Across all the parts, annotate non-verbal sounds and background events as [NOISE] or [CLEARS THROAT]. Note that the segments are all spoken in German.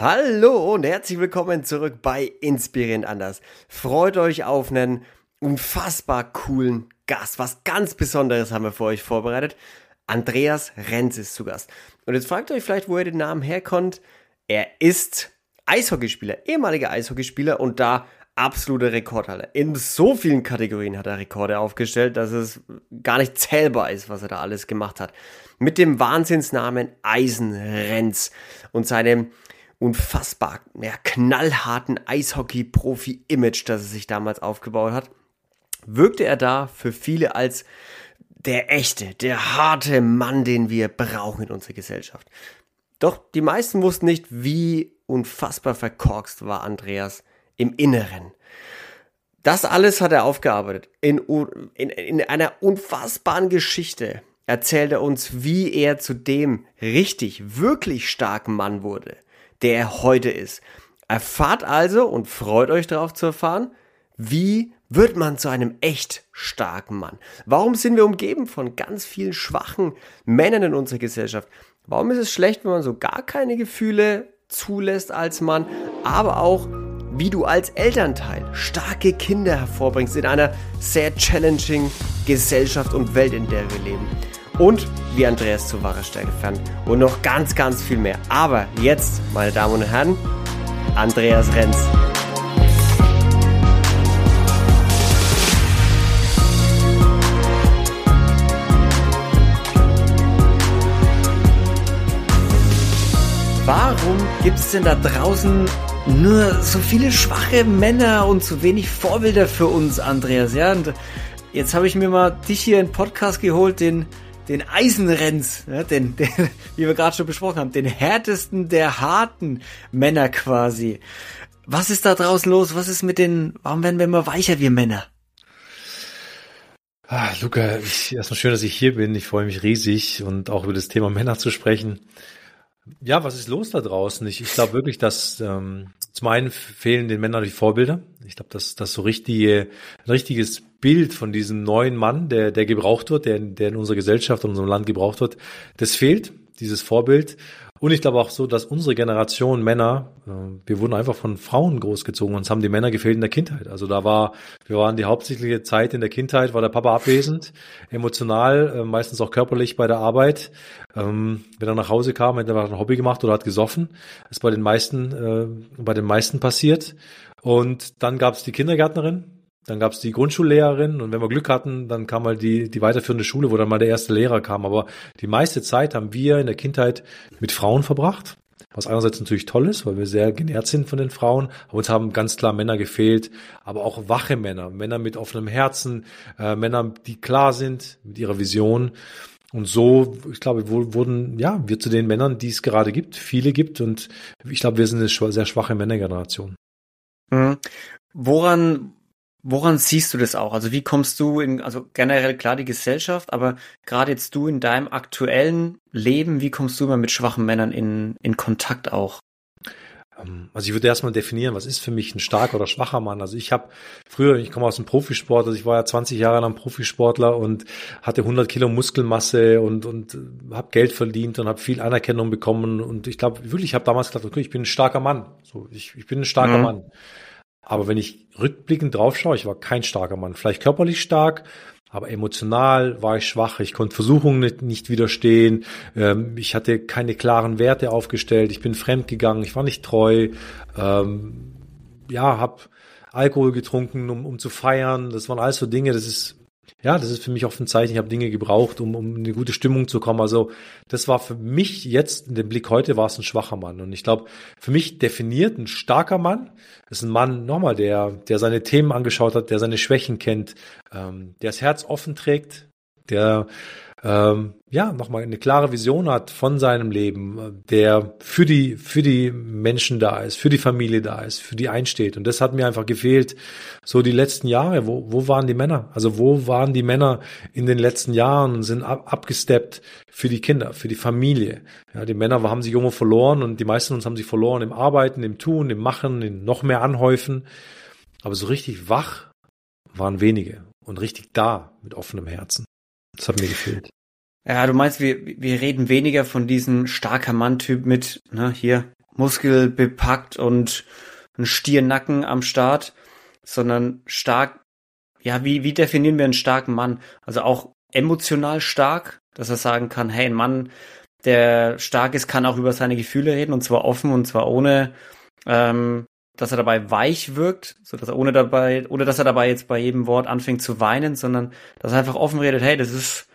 Hallo und herzlich willkommen zurück bei Inspirierend Anders. Freut euch auf einen unfassbar coolen Gast. Was ganz Besonderes haben wir für euch vorbereitet. Andreas Renz ist zu Gast. Und jetzt fragt euch vielleicht, wo er den Namen herkommt. Er ist Eishockeyspieler, ehemaliger Eishockeyspieler und da absolute Rekordhalle. In so vielen Kategorien hat er Rekorde aufgestellt, dass es gar nicht zählbar ist, was er da alles gemacht hat. Mit dem Wahnsinnsnamen Eisenrenz und seinem unfassbar ja, knallharten Eishockey-Profi-Image, das er sich damals aufgebaut hat, wirkte er da für viele als der echte, der harte Mann, den wir brauchen in unserer Gesellschaft. Doch die meisten wussten nicht, wie unfassbar verkorkst war Andreas im Inneren. Das alles hat er aufgearbeitet. In, in, in einer unfassbaren Geschichte erzählt er uns, wie er zu dem richtig, wirklich starken Mann wurde der er heute ist. Erfahrt also und freut euch darauf zu erfahren, wie wird man zu einem echt starken Mann? Warum sind wir umgeben von ganz vielen schwachen Männern in unserer Gesellschaft? Warum ist es schlecht, wenn man so gar keine Gefühle zulässt als Mann, aber auch wie du als Elternteil starke Kinder hervorbringst in einer sehr challenging Gesellschaft und Welt, in der wir leben und wie Andreas zu wahrer Stärke und noch ganz, ganz viel mehr. Aber jetzt, meine Damen und Herren, Andreas Renz. Warum gibt es denn da draußen nur so viele schwache Männer und so wenig Vorbilder für uns, Andreas? Ja, und jetzt habe ich mir mal dich hier in Podcast geholt, den den Eisenrenz, ja, den, den, wie wir gerade schon besprochen haben, den härtesten der harten Männer quasi. Was ist da draußen los? Was ist mit den, warum werden wir immer weicher, wir Männer? Ah, Luca, ich, erstmal schön, dass ich hier bin. Ich freue mich riesig und auch über das Thema Männer zu sprechen. Ja, was ist los da draußen? Ich, ich glaube wirklich, dass ähm, zum einen fehlen den Männern die Vorbilder. Ich glaube, dass das so richtige, ein richtiges Bild von diesem neuen Mann, der, der gebraucht wird, der, der in unserer Gesellschaft, in unserem Land gebraucht wird, das fehlt, dieses Vorbild. Und ich glaube auch so, dass unsere Generation Männer, äh, wir wurden einfach von Frauen großgezogen, uns haben die Männer gefehlt in der Kindheit. Also da war, wir waren die hauptsächliche Zeit in der Kindheit, war der Papa abwesend, emotional, äh, meistens auch körperlich bei der Arbeit. Ähm, wenn er nach Hause kam, hat er ein Hobby gemacht oder hat gesoffen. Das ist bei den meisten, äh, bei den meisten passiert. Und dann gab es die Kindergärtnerin, dann gab es die Grundschullehrerin und wenn wir Glück hatten, dann kam mal die, die weiterführende Schule, wo dann mal der erste Lehrer kam. Aber die meiste Zeit haben wir in der Kindheit mit Frauen verbracht. Was einerseits natürlich toll ist, weil wir sehr genährt sind von den Frauen, aber uns haben ganz klar Männer gefehlt, aber auch wache Männer, Männer mit offenem Herzen, äh, Männer, die klar sind mit ihrer Vision. Und so, ich glaube, wurden, ja, wir zu den Männern, die es gerade gibt, viele gibt. Und ich glaube, wir sind eine sehr schwache Männergeneration. Mhm. Woran, Woran siehst du das auch? Also wie kommst du in, also generell klar die Gesellschaft, aber gerade jetzt du in deinem aktuellen Leben, wie kommst du immer mit schwachen Männern in, in Kontakt auch? Ähm, also ich würde erstmal definieren, was ist für mich ein starker oder schwacher Mann. Also ich habe früher, ich komme aus dem Profisport, also ich war ja 20 Jahre lang Profisportler und hatte 100 Kilo Muskelmasse und und äh, habe Geld verdient und habe viel Anerkennung bekommen und ich glaube wirklich, ich habe damals gedacht, okay, ich bin ein starker Mann. So, ich, ich bin ein starker mhm. Mann. Aber wenn ich rückblickend drauf schaue, ich war kein starker Mann. Vielleicht körperlich stark, aber emotional war ich schwach. Ich konnte Versuchungen nicht, nicht widerstehen. Ähm, ich hatte keine klaren Werte aufgestellt. Ich bin fremd gegangen. Ich war nicht treu. Ähm, ja, habe Alkohol getrunken, um, um zu feiern. Das waren alles so Dinge. Das ist ja, das ist für mich oft ein Zeichen, ich habe Dinge gebraucht, um, um in eine gute Stimmung zu kommen. Also das war für mich jetzt, in dem Blick heute, war es ein schwacher Mann. Und ich glaube, für mich definiert ein starker Mann, ist ein Mann, nochmal, der, der seine Themen angeschaut hat, der seine Schwächen kennt, ähm, der das Herz offen trägt, der ähm, ja, nochmal eine klare Vision hat von seinem Leben, der für die, für die Menschen da ist, für die Familie da ist, für die einsteht. Und das hat mir einfach gefehlt, so die letzten Jahre. Wo, wo waren die Männer? Also wo waren die Männer in den letzten Jahren und sind ab, abgesteppt für die Kinder, für die Familie? Ja, die Männer haben sich irgendwo verloren und die meisten uns haben sich verloren im Arbeiten, im Tun, im Machen, im noch mehr Anhäufen. Aber so richtig wach waren wenige und richtig da mit offenem Herzen. Das hat mir gefehlt. Ja, du meinst, wir, wir reden weniger von diesem starker Mann-Typ mit, ne, hier, muskelbepackt und ein Stiernacken am Start, sondern stark, ja, wie, wie definieren wir einen starken Mann? Also auch emotional stark, dass er sagen kann, hey, ein Mann, der stark ist, kann auch über seine Gefühle reden und zwar offen und zwar ohne, ähm, dass er dabei weich wirkt, so dass er ohne dabei, ohne dass er dabei jetzt bei jedem Wort anfängt zu weinen, sondern dass er einfach offen redet, hey, das ist,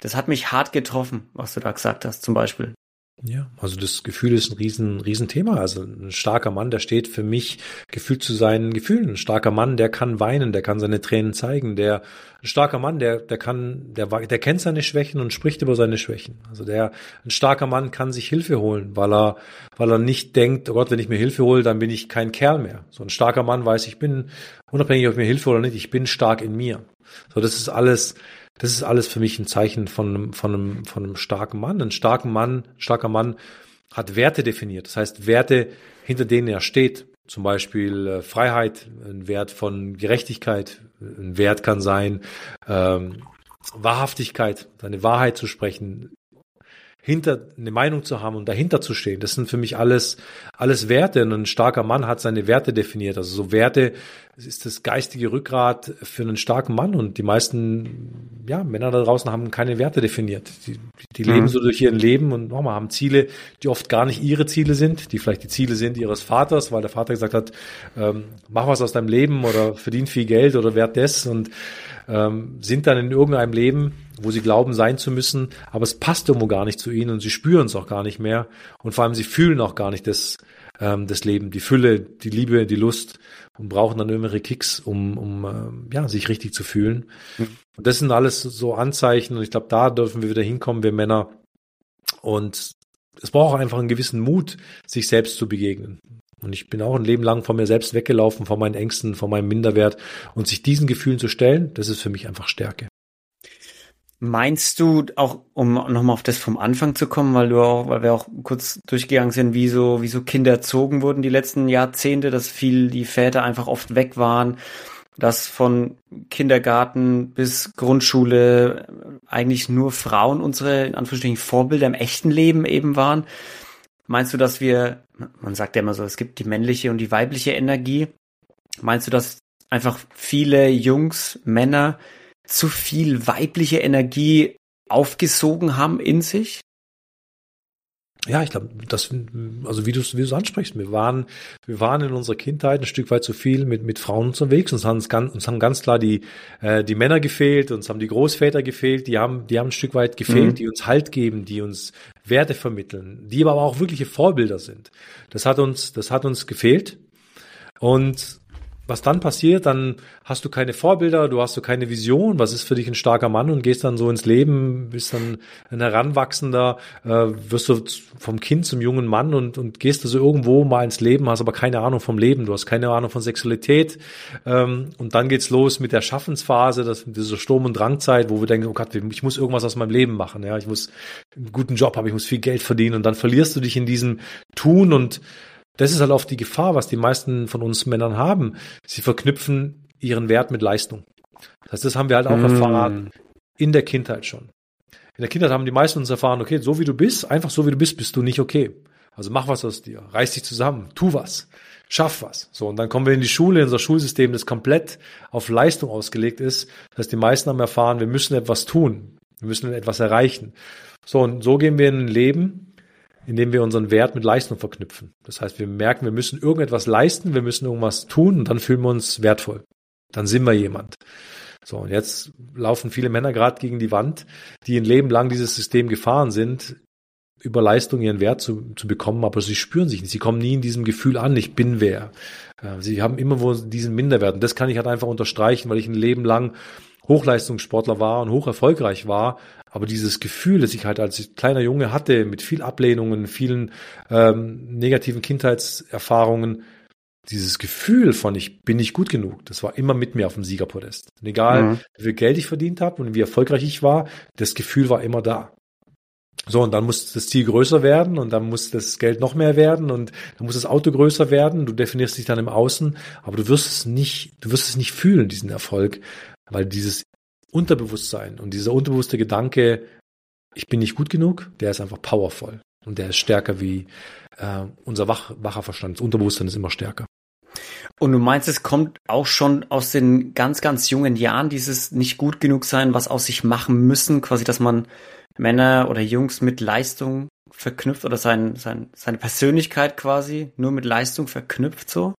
das hat mich hart getroffen, was du da gesagt hast, zum Beispiel. Ja, also das Gefühl ist ein riesen, riesen Thema. Also ein starker Mann, der steht für mich gefühlt zu seinen Gefühlen. Ein starker Mann, der kann weinen, der kann seine Tränen zeigen. Der, ein starker Mann, der, der kann, der, der kennt seine Schwächen und spricht über seine Schwächen. Also der, ein starker Mann kann sich Hilfe holen, weil er, weil er nicht denkt, oh Gott, wenn ich mir Hilfe hole, dann bin ich kein Kerl mehr. So ein starker Mann weiß, ich bin, unabhängig ob ich mir Hilfe oder nicht, ich bin stark in mir. So, das ist alles, das ist alles für mich ein Zeichen von einem, von einem, von einem starken Mann. Ein starken Mann, starker Mann hat Werte definiert. Das heißt, Werte, hinter denen er steht. Zum Beispiel äh, Freiheit, ein Wert von Gerechtigkeit. Ein Wert kann sein, ähm, Wahrhaftigkeit, seine Wahrheit zu sprechen, hinter eine Meinung zu haben und dahinter zu stehen. Das sind für mich alles alles Werte. Und ein starker Mann hat seine Werte definiert. Also so Werte ist das geistige Rückgrat für einen starken Mann. Und die meisten ja, Männer da draußen haben keine Werte definiert. Die, die mhm. leben so durch ihren Leben und nochmal haben Ziele, die oft gar nicht ihre Ziele sind, die vielleicht die Ziele sind ihres Vaters, weil der Vater gesagt hat, ähm, mach was aus deinem Leben oder verdien viel Geld oder werd das und ähm, sind dann in irgendeinem Leben, wo sie glauben sein zu müssen, aber es passt irgendwo gar nicht zu ihnen und sie spüren es auch gar nicht mehr und vor allem sie fühlen auch gar nicht das, ähm, das Leben, die Fülle, die Liebe, die Lust und brauchen dann irgendwelche Kicks, um, um äh, ja, sich richtig zu fühlen. Mhm. Und das sind alles so Anzeichen und ich glaube, da dürfen wir wieder hinkommen, wir Männer. Und es braucht einfach einen gewissen Mut, sich selbst zu begegnen. Und ich bin auch ein Leben lang von mir selbst weggelaufen, von meinen Ängsten, von meinem Minderwert. Und sich diesen Gefühlen zu stellen, das ist für mich einfach Stärke. Meinst du auch, um nochmal auf das vom Anfang zu kommen, weil du auch, weil wir auch kurz durchgegangen sind, wie so, wie so Kinder erzogen wurden die letzten Jahrzehnte, dass viel die Väter einfach oft weg waren, dass von Kindergarten bis Grundschule eigentlich nur Frauen unsere, in Anführungsstrichen, Vorbilder im echten Leben eben waren. Meinst du, dass wir, man sagt ja immer so, es gibt die männliche und die weibliche Energie. Meinst du, dass einfach viele Jungs, Männer zu viel weibliche Energie aufgesogen haben in sich? Ja, ich glaube, das, also wie du wie du es ansprichst, wir waren, wir waren in unserer Kindheit ein Stück weit zu viel mit mit Frauen unterwegs. Uns haben ganz, uns haben ganz klar die äh, die Männer gefehlt, uns haben die Großväter gefehlt, die haben die haben ein Stück weit gefehlt, mhm. die uns Halt geben, die uns Werte vermitteln, die aber auch wirkliche Vorbilder sind. Das hat uns das hat uns gefehlt und was dann passiert, dann hast du keine Vorbilder, du hast so keine Vision, was ist für dich ein starker Mann und gehst dann so ins Leben, bist dann ein Heranwachsender, äh, wirst du vom Kind zum jungen Mann und, und gehst du so irgendwo mal ins Leben, hast aber keine Ahnung vom Leben, du hast keine Ahnung von Sexualität ähm, und dann geht's los mit der Schaffensphase, das, diese Sturm- und Drangzeit, wo wir denken, oh Gott, ich muss irgendwas aus meinem Leben machen, ja, ich muss einen guten Job haben, ich muss viel Geld verdienen und dann verlierst du dich in diesem Tun und das ist halt oft die Gefahr, was die meisten von uns Männern haben. Sie verknüpfen ihren Wert mit Leistung. Das heißt, das haben wir halt auch mm. erfahren in der Kindheit schon. In der Kindheit haben die meisten uns erfahren, okay, so wie du bist, einfach so wie du bist, bist du nicht okay. Also mach was aus dir, reiß dich zusammen, tu was, schaff was. So, und dann kommen wir in die Schule, in unser Schulsystem, das komplett auf Leistung ausgelegt ist. Das heißt, die meisten haben erfahren, wir müssen etwas tun, wir müssen etwas erreichen. So, und so gehen wir in ein Leben, indem wir unseren Wert mit Leistung verknüpfen. Das heißt, wir merken, wir müssen irgendetwas leisten, wir müssen irgendwas tun und dann fühlen wir uns wertvoll. Dann sind wir jemand. So, und jetzt laufen viele Männer gerade gegen die Wand, die ein Leben lang dieses System gefahren sind, über Leistung ihren Wert zu, zu bekommen, aber sie spüren sich nicht. Sie kommen nie in diesem Gefühl an, ich bin wer. Sie haben immer wo diesen Minderwert. Und das kann ich halt einfach unterstreichen, weil ich ein Leben lang Hochleistungssportler war und hoch erfolgreich war, aber dieses Gefühl, das ich halt als kleiner Junge hatte, mit viel Ablehnungen, vielen ähm, negativen Kindheitserfahrungen, dieses Gefühl von ich bin nicht gut genug, das war immer mit mir auf dem Siegerpodest. Und egal, mhm. wie viel Geld ich verdient habe und wie erfolgreich ich war, das Gefühl war immer da. So, und dann muss das Ziel größer werden und dann muss das Geld noch mehr werden und dann muss das Auto größer werden. Du definierst dich dann im Außen, aber du wirst es nicht, du wirst es nicht fühlen, diesen Erfolg, weil dieses Unterbewusstsein und dieser unterbewusste Gedanke, ich bin nicht gut genug, der ist einfach powerful. Und der ist stärker wie äh, unser wach, wacher Verstand. Das Unterbewusstsein ist immer stärker. Und du meinst, es kommt auch schon aus den ganz, ganz jungen Jahren, dieses nicht gut genug sein, was aus sich machen müssen, quasi, dass man Männer oder Jungs mit Leistung verknüpft oder sein, sein, seine Persönlichkeit quasi nur mit Leistung verknüpft so?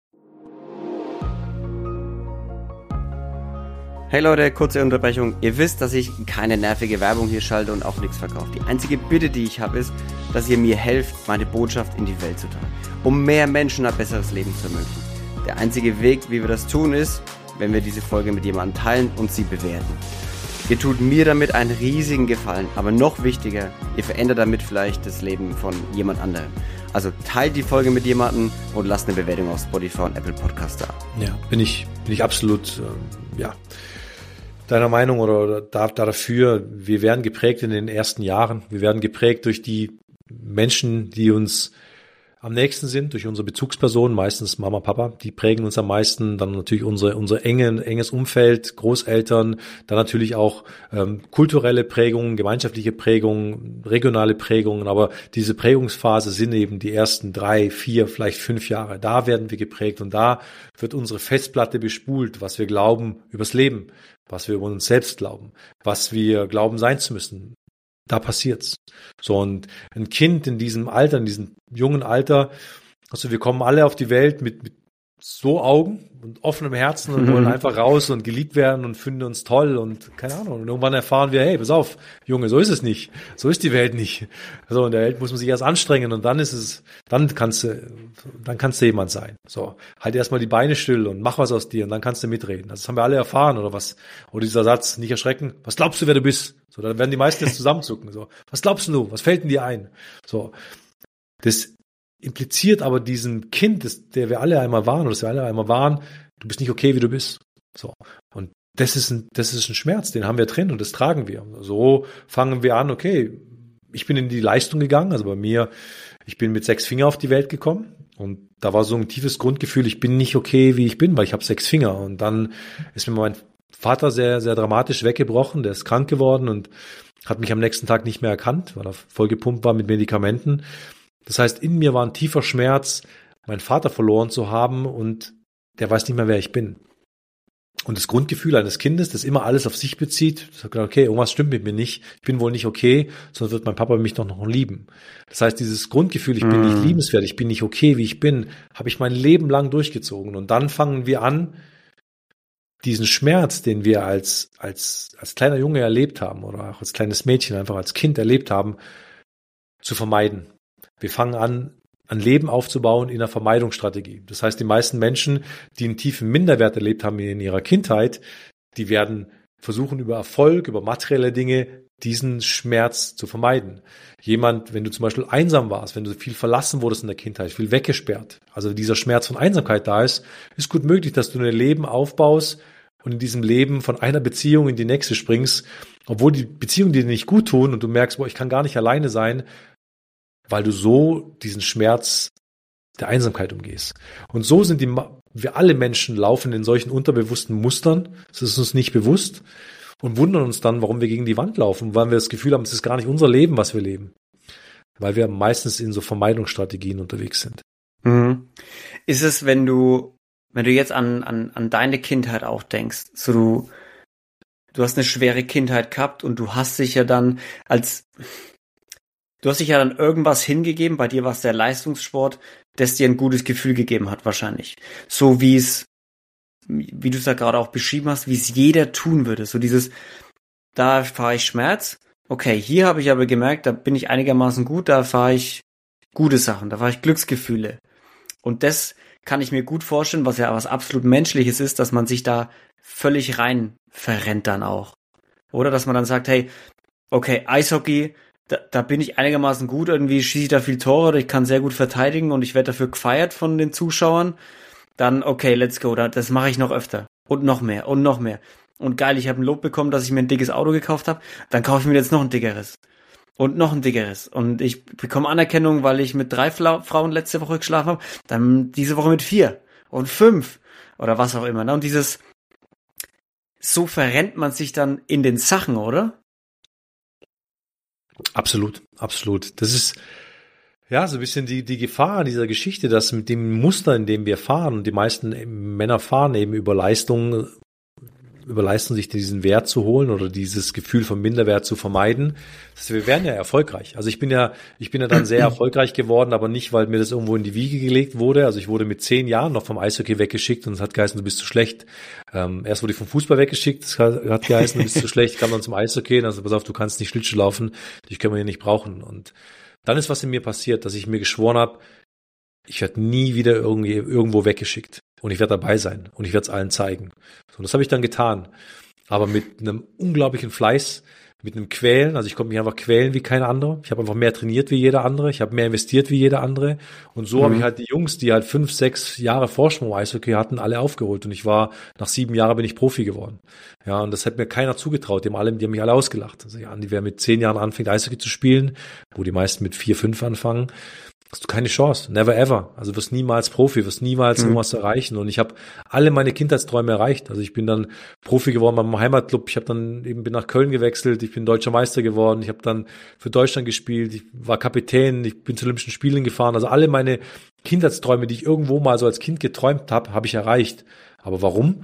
Hey Leute, kurze Unterbrechung. Ihr wisst, dass ich keine nervige Werbung hier schalte und auch nichts verkaufe. Die einzige Bitte, die ich habe, ist, dass ihr mir helft, meine Botschaft in die Welt zu tragen, um mehr Menschen ein besseres Leben zu ermöglichen. Der einzige Weg, wie wir das tun, ist, wenn wir diese Folge mit jemandem teilen und sie bewerten. Ihr tut mir damit einen riesigen Gefallen, aber noch wichtiger, ihr verändert damit vielleicht das Leben von jemand anderem. Also teilt die Folge mit jemandem und lasst eine Bewertung auf Spotify und Apple Podcast da. Ja, bin ich, bin ich absolut, äh, ja, deiner Meinung oder, da, dafür. Wir werden geprägt in den ersten Jahren. Wir werden geprägt durch die Menschen, die uns am nächsten sind, durch unsere Bezugspersonen, meistens Mama, Papa, die prägen uns am meisten, dann natürlich unsere, unser enge, enges Umfeld, Großeltern, dann natürlich auch ähm, kulturelle Prägungen, gemeinschaftliche Prägungen, regionale Prägungen, aber diese Prägungsphase sind eben die ersten drei, vier, vielleicht fünf Jahre. Da werden wir geprägt und da wird unsere Festplatte bespult, was wir glauben übers Leben, was wir über uns selbst glauben, was wir glauben sein zu müssen, da passiert's. So, und ein Kind in diesem Alter, in diesem jungen Alter, also wir kommen alle auf die Welt mit, mit so Augen und offenem Herzen und wollen [LAUGHS] einfach raus und geliebt werden und finden uns toll und keine Ahnung. Und irgendwann erfahren wir, hey, pass auf, Junge, so ist es nicht. So ist die Welt nicht. So, in der Welt muss man sich erst anstrengen und dann ist es, dann kannst du, dann kannst du jemand sein. So, halt erstmal die Beine still und mach was aus dir und dann kannst du mitreden. Das haben wir alle erfahren oder was? Oder dieser Satz, nicht erschrecken. Was glaubst du, wer du bist? So, dann werden die meisten jetzt zusammenzucken. So, was glaubst du? Was fällt denn dir ein? So, das impliziert aber diesem Kind, das, der wir alle einmal waren oder das wir alle einmal waren, du bist nicht okay, wie du bist. So. Und das ist ein, das ist ein Schmerz, den haben wir drin und das tragen wir. So fangen wir an, okay, ich bin in die Leistung gegangen, also bei mir, ich bin mit sechs Finger auf die Welt gekommen und da war so ein tiefes Grundgefühl, ich bin nicht okay, wie ich bin, weil ich habe sechs Finger. Und dann ist mir mein Vater sehr, sehr dramatisch weggebrochen, der ist krank geworden und hat mich am nächsten Tag nicht mehr erkannt, weil er vollgepumpt war mit Medikamenten. Das heißt, in mir war ein tiefer Schmerz, meinen Vater verloren zu haben und der weiß nicht mehr, wer ich bin. Und das Grundgefühl eines Kindes, das immer alles auf sich bezieht, sagt, okay, irgendwas stimmt mit mir nicht, ich bin wohl nicht okay, sonst wird mein Papa mich doch noch lieben. Das heißt, dieses Grundgefühl, ich bin nicht mhm. liebenswert, ich bin nicht okay, wie ich bin, habe ich mein Leben lang durchgezogen. Und dann fangen wir an, diesen Schmerz, den wir als, als, als kleiner Junge erlebt haben oder auch als kleines Mädchen einfach als Kind erlebt haben, zu vermeiden. Wir fangen an, ein Leben aufzubauen in einer Vermeidungsstrategie. Das heißt, die meisten Menschen, die einen tiefen Minderwert erlebt haben in ihrer Kindheit, die werden versuchen, über Erfolg, über materielle Dinge diesen Schmerz zu vermeiden. Jemand, wenn du zum Beispiel einsam warst, wenn du viel verlassen wurdest in der Kindheit, viel weggesperrt, also dieser Schmerz von Einsamkeit da ist, ist gut möglich, dass du ein Leben aufbaust und in diesem Leben von einer Beziehung in die nächste springst, obwohl die Beziehungen dir nicht gut tun und du merkst, boah, ich kann gar nicht alleine sein, weil du so diesen Schmerz der Einsamkeit umgehst. Und so sind die, wir alle Menschen laufen in solchen unterbewussten Mustern. Das ist uns nicht bewusst und wundern uns dann, warum wir gegen die Wand laufen, weil wir das Gefühl haben, es ist gar nicht unser Leben, was wir leben. Weil wir meistens in so Vermeidungsstrategien unterwegs sind. Mhm. Ist es, wenn du, wenn du jetzt an, an, an deine Kindheit auch denkst, so du, du hast eine schwere Kindheit gehabt und du hast dich ja dann als, Du hast dich ja dann irgendwas hingegeben, bei dir war es der Leistungssport, das dir ein gutes Gefühl gegeben hat, wahrscheinlich. So wie es, wie du es da gerade auch beschrieben hast, wie es jeder tun würde. So dieses, da fahre ich Schmerz. Okay, hier habe ich aber gemerkt, da bin ich einigermaßen gut, da fahre ich gute Sachen, da fahre ich Glücksgefühle. Und das kann ich mir gut vorstellen, was ja was absolut Menschliches ist, dass man sich da völlig rein verrennt dann auch. Oder dass man dann sagt, hey, okay, Eishockey, da, da bin ich einigermaßen gut, irgendwie schieße ich da viel Tore oder ich kann sehr gut verteidigen und ich werde dafür gefeiert von den Zuschauern, dann okay, let's go, das mache ich noch öfter. Und noch mehr. Und noch mehr. Und geil, ich habe ein Lob bekommen, dass ich mir ein dickes Auto gekauft habe, dann kaufe ich mir jetzt noch ein dickeres. Und noch ein dickeres. Und ich bekomme Anerkennung, weil ich mit drei Fla Frauen letzte Woche geschlafen habe, dann diese Woche mit vier. Und fünf. Oder was auch immer. Ne? Und dieses so verrennt man sich dann in den Sachen, oder? Absolut, absolut. Das ist, Ja, so ein bisschen die, die Gefahr dieser Geschichte, dass mit dem Muster, in dem wir fahren, die meisten Männer fahren eben über Leistung, über Leistung sich diesen Wert zu holen oder dieses Gefühl von Minderwert zu vermeiden. Das, wir werden ja erfolgreich. Also ich bin ja, ich bin ja dann sehr [CLEARS THROAT] erfolgreich geworden, aber nicht, weil mir das irgendwo in die Wiege gelegt wurde. Also ich wurde mit zehn Jahren noch vom Eishockey weggeschickt und es hat geheißen, du bist zu schlecht. Ähm, erst wurde ich vom Fußball weggeschickt, es hat, hat geheißen, du bist zu schlecht, kam dann zum Eishockey, also pass auf, du kannst nicht Schlittschuh laufen, dich können wir hier nicht brauchen. Und dann ist was in mir passiert, dass ich mir geschworen habe, ich werde nie wieder irgendwie irgendwo weggeschickt und ich werde dabei sein und ich werde es allen zeigen. So, und das habe ich dann getan, aber mit einem unglaublichen Fleiß, mit einem Quälen. Also ich konnte mich einfach quälen wie kein anderer. Ich habe einfach mehr trainiert wie jeder andere. Ich habe mehr investiert wie jeder andere. Und so mhm. habe ich halt die Jungs, die halt fünf, sechs Jahre Vorsprung Eishockey hatten, alle aufgeholt. Und ich war, nach sieben Jahren bin ich Profi geworden. Ja, und das hat mir keiner zugetraut. Die haben alle, die haben mich alle ausgelacht. Also ja, die wer mit zehn Jahren anfängt, Eishockey zu spielen, wo die meisten mit vier, fünf anfangen, hast du keine Chance. Never ever. Also wirst niemals Profi, wirst niemals mhm. irgendwas erreichen. Und ich habe alle meine Kindheitsträume erreicht. Also ich bin dann Profi geworden beim Heimatclub. Ich habe dann eben bin nach Köln gewechselt. Ich bin deutscher Meister geworden. Ich habe dann für Deutschland gespielt. Ich war Kapitän. Ich bin zu Olympischen Spielen gefahren. Also alle meine Kindheitsträume, die ich irgendwo mal so als Kind geträumt habe, habe ich erreicht. Aber warum?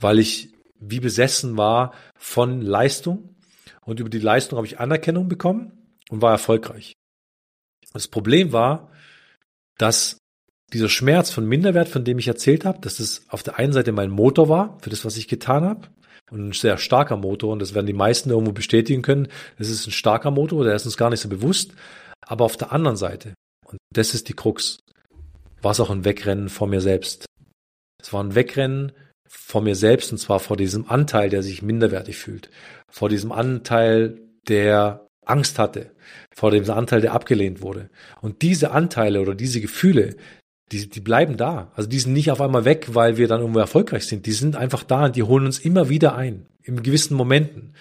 Weil ich wie besessen war von Leistung. Und über die Leistung habe ich Anerkennung bekommen und war erfolgreich. Das Problem war, dass dieser Schmerz von Minderwert, von dem ich erzählt habe, dass es auf der einen Seite mein Motor war für das, was ich getan habe. Und ein sehr starker Motor, und das werden die meisten irgendwo bestätigen können, das ist ein starker Motor, der ist uns gar nicht so bewusst. Aber auf der anderen Seite, und das ist die Krux, war es auch ein Wegrennen vor mir selbst. Es war ein Wegrennen vor mir selbst, und zwar vor diesem Anteil, der sich minderwertig fühlt. Vor diesem Anteil, der Angst hatte vor dem Anteil, der abgelehnt wurde. Und diese Anteile oder diese Gefühle, die, die bleiben da. Also die sind nicht auf einmal weg, weil wir dann irgendwo erfolgreich sind. Die sind einfach da und die holen uns immer wieder ein, in gewissen Momenten.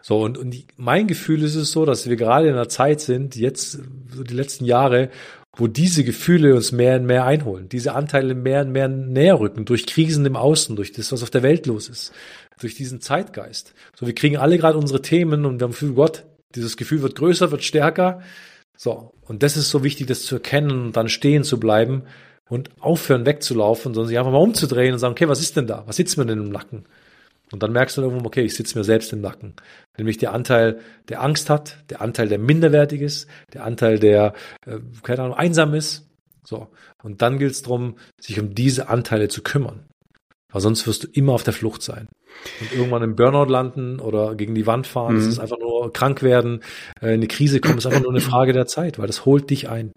So, und, und mein Gefühl ist es so, dass wir gerade in einer Zeit sind, jetzt, so die letzten Jahre, wo diese Gefühle uns mehr und mehr einholen, diese Anteile mehr und mehr näher rücken, durch Krisen im Außen, durch das, was auf der Welt los ist, durch diesen Zeitgeist. So, wir kriegen alle gerade unsere Themen und wir haben Gefühl, Gott, dieses Gefühl wird größer, wird stärker. So. Und das ist so wichtig, das zu erkennen und dann stehen zu bleiben und aufhören wegzulaufen, sondern sich einfach mal umzudrehen und sagen, okay, was ist denn da? Was sitzt mir denn im Nacken? Und dann merkst du irgendwo, okay, ich sitze mir selbst im Nacken. Nämlich der Anteil, der Angst hat, der Anteil, der minderwertig ist, der Anteil, der, äh, keine Ahnung, einsam ist. So. Und dann gilt es darum, sich um diese Anteile zu kümmern. Weil sonst wirst du immer auf der Flucht sein. Und irgendwann im Burnout landen oder gegen die Wand fahren, mhm. das ist einfach nur krank werden, äh, in eine Krise kommen, ist einfach nur eine [CLEARS THROAT] Frage der Zeit, weil das holt dich ein.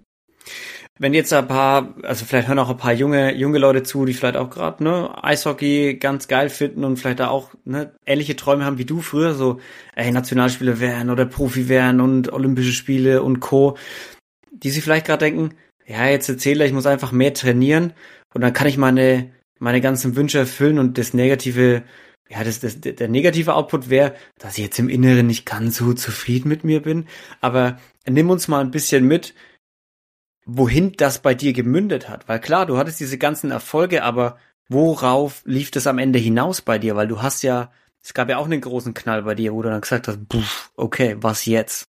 Wenn jetzt ein paar, also vielleicht hören auch ein paar junge, junge Leute zu, die vielleicht auch gerade ne, Eishockey ganz geil finden und vielleicht da auch ne, ähnliche Träume haben wie du früher, so ey, Nationalspieler werden oder Profi werden und Olympische Spiele und Co. Die sich vielleicht gerade denken, ja, jetzt erzähle ich muss einfach mehr trainieren und dann kann ich meine meine ganzen Wünsche erfüllen und das negative, ja, das, das, der negative Output wäre, dass ich jetzt im Inneren nicht ganz so zufrieden mit mir bin. Aber nimm uns mal ein bisschen mit, wohin das bei dir gemündet hat. Weil klar, du hattest diese ganzen Erfolge, aber worauf lief das am Ende hinaus bei dir? Weil du hast ja, es gab ja auch einen großen Knall bei dir, wo du dann gesagt hast, puff, okay, was jetzt?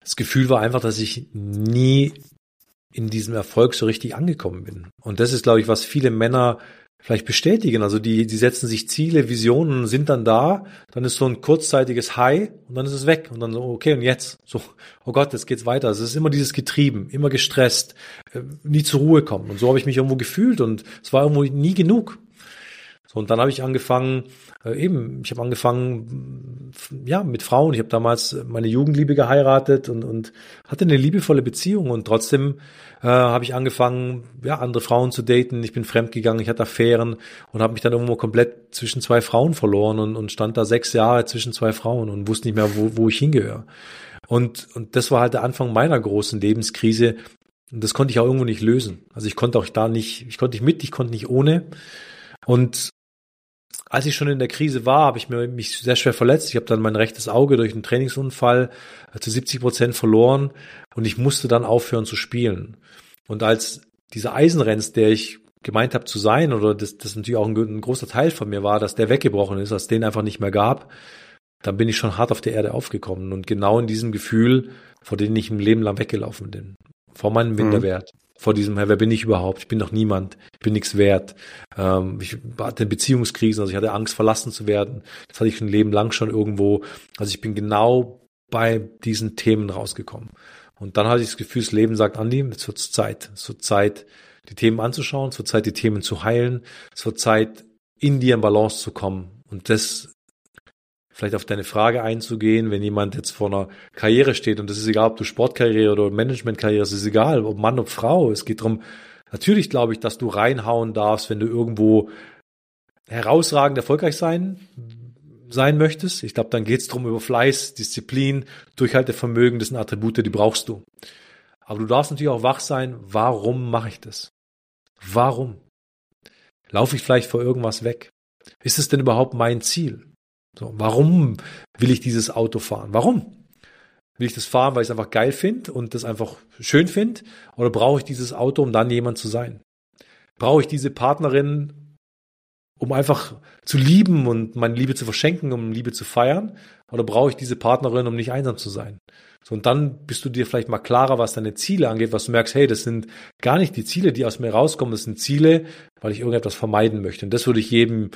Das Gefühl war einfach, dass ich nie in diesem Erfolg so richtig angekommen bin. Und das ist, glaube ich, was viele Männer vielleicht bestätigen. Also die, die setzen sich Ziele, Visionen, sind dann da, dann ist so ein kurzzeitiges High und dann ist es weg. Und dann so, okay, und jetzt? So, oh Gott, jetzt geht's weiter. Also es ist immer dieses Getrieben, immer gestresst, äh, nie zur Ruhe kommen. Und so habe ich mich irgendwo gefühlt und es war irgendwo nie genug. So, und dann habe ich angefangen, äh, eben, ich habe angefangen, ja, mit Frauen. Ich habe damals meine Jugendliebe geheiratet und, und hatte eine liebevolle Beziehung und trotzdem äh, habe ich angefangen, ja, andere Frauen zu daten. Ich bin fremdgegangen, ich hatte Affären und habe mich dann irgendwo komplett zwischen zwei Frauen verloren und, und stand da sechs Jahre zwischen zwei Frauen und wusste nicht mehr, wo, wo ich hingehöre. Und, und das war halt der Anfang meiner großen Lebenskrise. Und das konnte ich auch irgendwo nicht lösen. Also ich konnte auch da nicht, ich konnte nicht mit, ich konnte nicht ohne. Und als ich schon in der Krise war, habe ich mir, mich sehr schwer verletzt. Ich habe dann mein rechtes Auge durch einen Trainingsunfall äh, zu 70 Prozent verloren und ich musste dann aufhören zu spielen. Und als dieser Eisenrenz, der ich gemeint habe zu sein, oder das, das natürlich auch ein, ein großer Teil von mir war, dass der weggebrochen ist, als den einfach nicht mehr gab, dann bin ich schon hart auf der Erde aufgekommen. Und genau in diesem Gefühl vor denen ich ein Leben lang weggelaufen bin. Vor meinem Minderwert. Vor diesem, wer bin ich überhaupt? Ich bin doch niemand. Ich bin nichts wert. Ähm, ich hatte Beziehungskrisen, also ich hatte Angst, verlassen zu werden. Das hatte ich ein Leben lang schon irgendwo. Also ich bin genau bei diesen Themen rausgekommen. Und dann hatte ich das Gefühl, das Leben sagt, Andi, jetzt wird's Zeit. Es wird Zeit, die Themen anzuschauen. Es wird Zeit, die Themen zu heilen. Es wird Zeit, in dir in Balance zu kommen. Und das vielleicht auf deine Frage einzugehen, wenn jemand jetzt vor einer Karriere steht und das ist egal, ob du Sportkarriere oder Managementkarriere, es ist egal, ob Mann, ob Frau, es geht darum, natürlich glaube ich, dass du reinhauen darfst, wenn du irgendwo herausragend erfolgreich sein sein möchtest. Ich glaube, dann geht es darum über Fleiß, Disziplin, Durchhaltevermögen, das sind Attribute, die brauchst du. Aber du darfst natürlich auch wach sein, warum mache ich das? Warum? Laufe ich vielleicht vor irgendwas weg? Ist es denn überhaupt mein Ziel? So, warum will ich dieses Auto fahren? Warum? Will ich das fahren, weil ich es einfach geil finde und das einfach schön finde? Oder brauche ich dieses Auto, um dann jemand zu sein? Brauche ich diese Partnerin, um einfach zu lieben und meine Liebe zu verschenken, um Liebe zu feiern? Oder brauche ich diese Partnerin, um nicht einsam zu sein? So, und dann bist du dir vielleicht mal klarer, was deine Ziele angeht, was du merkst, hey, das sind gar nicht die Ziele, die aus mir rauskommen, das sind Ziele, weil ich irgendetwas vermeiden möchte. Und das würde ich jedem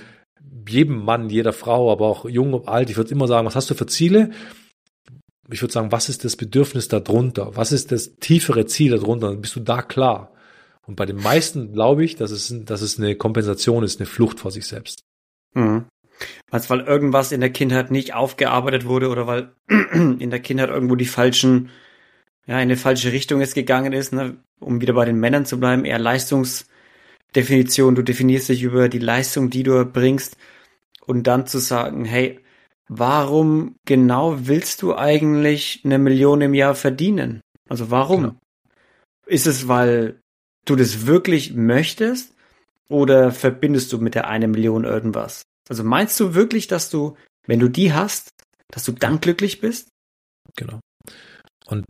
jedem Mann, jeder Frau, aber auch jung und alt, ich würde immer sagen, was hast du für Ziele? Ich würde sagen, was ist das Bedürfnis darunter? Was ist das tiefere Ziel darunter? Bist du da klar. Und bei den meisten glaube ich, dass es, dass es eine Kompensation ist, eine Flucht vor sich selbst. Mhm. Was, weil irgendwas in der Kindheit nicht aufgearbeitet wurde oder weil [CLEARS THROAT] in der Kindheit irgendwo die falschen, ja, in eine falsche Richtung es gegangen ist, ne? um wieder bei den Männern zu bleiben, eher Leistungs, Definition, du definierst dich über die Leistung, die du erbringst und dann zu sagen, hey, warum genau willst du eigentlich eine Million im Jahr verdienen? Also warum? Genau. Ist es, weil du das wirklich möchtest oder verbindest du mit der eine Million irgendwas? Also meinst du wirklich, dass du, wenn du die hast, dass du dann glücklich bist? Genau. Und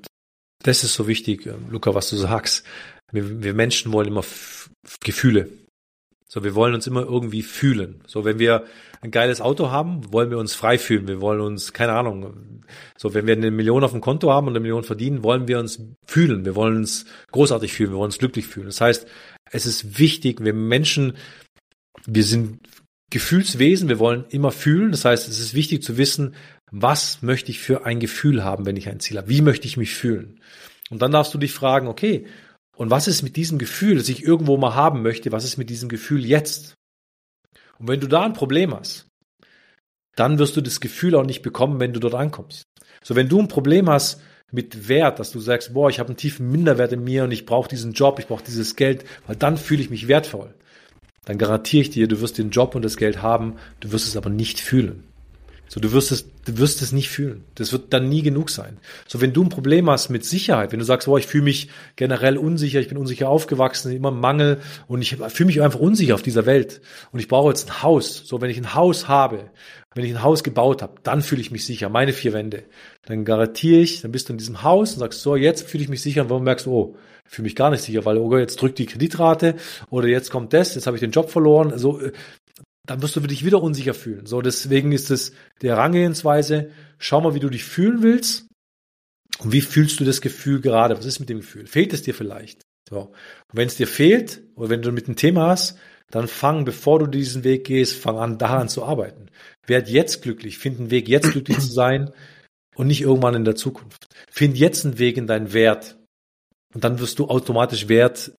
das ist so wichtig, Luca, was du sagst. Wir, wir Menschen wollen immer Gefühle. So, wir wollen uns immer irgendwie fühlen. So, wenn wir ein geiles Auto haben, wollen wir uns frei fühlen. Wir wollen uns, keine Ahnung, so, wenn wir eine Million auf dem Konto haben und eine Million verdienen, wollen wir uns fühlen. Wir wollen uns großartig fühlen. Wir wollen uns glücklich fühlen. Das heißt, es ist wichtig, wir Menschen, wir sind Gefühlswesen. Wir wollen immer fühlen. Das heißt, es ist wichtig zu wissen, was möchte ich für ein Gefühl haben, wenn ich ein Ziel habe? Wie möchte ich mich fühlen? Und dann darfst du dich fragen, okay, und was ist mit diesem Gefühl, das ich irgendwo mal haben möchte, was ist mit diesem Gefühl jetzt? Und wenn du da ein Problem hast, dann wirst du das Gefühl auch nicht bekommen, wenn du dort ankommst. So, wenn du ein Problem hast mit Wert, dass du sagst, boah, ich habe einen tiefen Minderwert in mir und ich brauche diesen Job, ich brauche dieses Geld, weil dann fühle ich mich wertvoll. Dann garantiere ich dir, du wirst den Job und das Geld haben, du wirst es aber nicht fühlen. So, du wirst es, du wirst es nicht fühlen. Das wird dann nie genug sein. So, wenn du ein Problem hast mit Sicherheit, wenn du sagst, boah, ich fühle mich generell unsicher, ich bin unsicher aufgewachsen, immer Mangel und ich fühle mich einfach unsicher auf dieser Welt und ich brauche jetzt ein Haus. So, wenn ich ein Haus habe, wenn ich ein Haus gebaut habe, dann fühle ich mich sicher, meine vier Wände. Dann garantiere ich, dann bist du in diesem Haus und sagst, so, jetzt fühle ich mich sicher und warum merkst du, oh, ich fühle mich gar nicht sicher, weil oh, jetzt drückt die Kreditrate oder jetzt kommt das, jetzt habe ich den Job verloren. So, dann wirst du dich wieder unsicher fühlen. So, deswegen ist es der Herangehensweise, schau mal, wie du dich fühlen willst und wie fühlst du das Gefühl gerade? Was ist mit dem Gefühl? Fehlt es dir vielleicht? So. Und wenn es dir fehlt oder wenn du mit einem Thema hast, dann fang, bevor du diesen Weg gehst, fang an, daran zu arbeiten. Werd jetzt glücklich, find einen Weg, jetzt glücklich zu sein und nicht irgendwann in der Zukunft. Find jetzt einen Weg in deinen Wert. Und dann wirst du automatisch Wert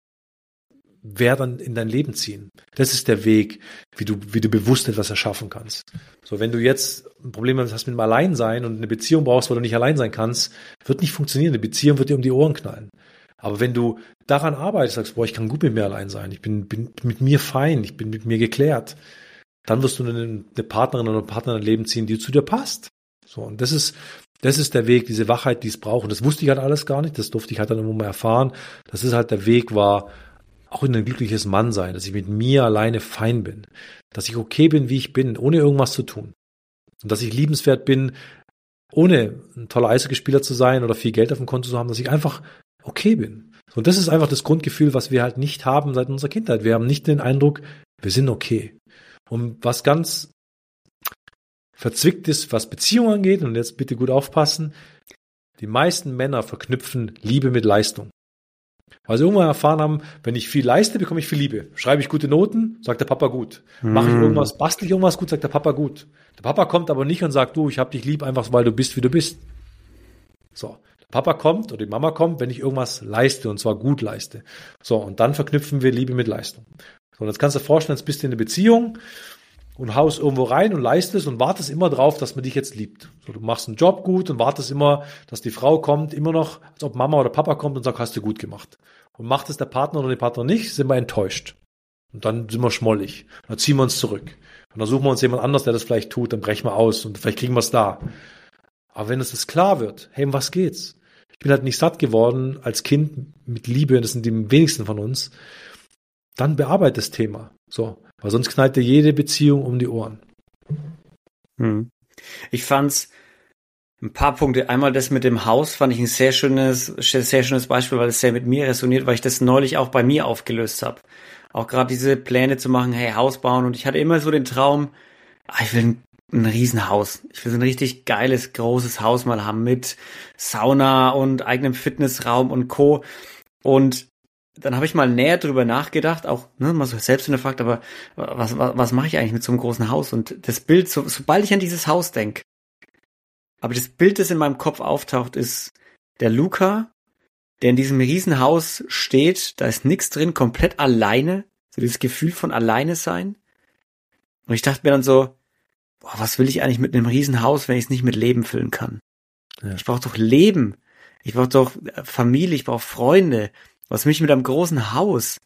Wert in dein Leben ziehen. Das ist der Weg, wie du, wie du bewusst etwas erschaffen kannst. So, wenn du jetzt ein Problem hast mit dem Alleinsein und eine Beziehung brauchst, weil du nicht allein sein kannst, wird nicht funktionieren. Eine Beziehung wird dir um die Ohren knallen. Aber wenn du daran arbeitest, sagst, boah, ich kann gut mit mir allein sein, ich bin, bin mit mir fein, ich bin mit mir geklärt, dann wirst du eine, eine Partnerin oder einen Partner in dein Leben ziehen, die zu dir passt. So, und das ist, das ist der Weg, diese Wachheit, die es braucht. Und das wusste ich halt alles gar nicht, das durfte ich halt dann immer mal erfahren. Das ist halt der Weg war, auch in ein glückliches Mann sein, dass ich mit mir alleine fein bin, dass ich okay bin, wie ich bin, ohne irgendwas zu tun. Und dass ich liebenswert bin, ohne ein toller Eishockeyspieler zu sein oder viel Geld auf dem Konto zu haben, dass ich einfach okay bin. Und das ist einfach das Grundgefühl, was wir halt nicht haben seit unserer Kindheit. Wir haben nicht den Eindruck, wir sind okay. Und was ganz verzwickt ist, was Beziehungen angeht, und jetzt bitte gut aufpassen, Die meisten Männer verknüpfen Liebe mit Leistung. Weil sie irgendwann erfahren haben, wenn ich viel leiste, bekomme ich viel Liebe. Schreibe ich gute Noten, sagt der Papa gut. Mache ich Mm. irgendwas, bastel ich irgendwas gut, sagt der Papa gut. Der Papa kommt aber nicht und sagt, du, ich hab dich lieb, einfach weil du bist, wie du bist. So. Der Papa kommt oder die Mama kommt, wenn ich irgendwas leiste und zwar gut leiste. So, und dann verknüpfen wir Liebe mit Leistung. So, und jetzt kannst du dir vorstellen, jetzt bist du in eine Beziehung und haust irgendwo rein und leistest und wartest immer drauf, dass man dich jetzt liebt. So, du machst einen Job gut und wartest immer, dass die Frau kommt, immer noch, als ob Mama oder Papa kommt und sagt, hast du gut gemacht. Und macht es der Partner oder die Partner nicht, sind wir enttäuscht. Und dann sind wir schmollig. Dann ziehen wir uns zurück. Und dann suchen wir uns jemand anders, der das vielleicht tut, dann brechen wir aus und vielleicht kriegen wir es da. Aber wenn es das klar wird, hey, um was geht's? Ich bin halt nicht satt geworden als Kind mit Liebe, das sind die wenigsten von uns, dann bearbeite das Thema. So. Weil sonst knallt dir jede Beziehung um die Ohren. Hm. Ich fand's ein paar Punkte. Einmal das mit dem Haus fand ich ein sehr schönes, sehr schönes Beispiel, weil es sehr mit mir resoniert, weil ich das neulich auch bei mir aufgelöst habe. Auch gerade diese Pläne zu machen, hey, Haus bauen. Und ich hatte immer so den Traum, ah, ich will ein, ein Riesenhaus. Ich will so ein richtig geiles, großes Haus mal haben mit Sauna und eigenem Fitnessraum und Co. Und dann habe ich mal näher drüber nachgedacht, auch ne, mal so selbst hinterfragt, aber was, was, was mache ich eigentlich mit so einem großen Haus? Und das Bild, so, sobald ich an dieses Haus denke, aber das Bild, das in meinem Kopf auftaucht, ist der Luca, der in diesem Riesenhaus steht, da ist nichts drin, komplett alleine, so dieses Gefühl von alleine sein. Und ich dachte mir dann so, boah, was will ich eigentlich mit einem Riesenhaus, wenn ich es nicht mit Leben füllen kann? Ja. Ich brauche doch Leben. Ich brauche doch Familie, ich brauche Freunde. Was mich mit einem großen Haus?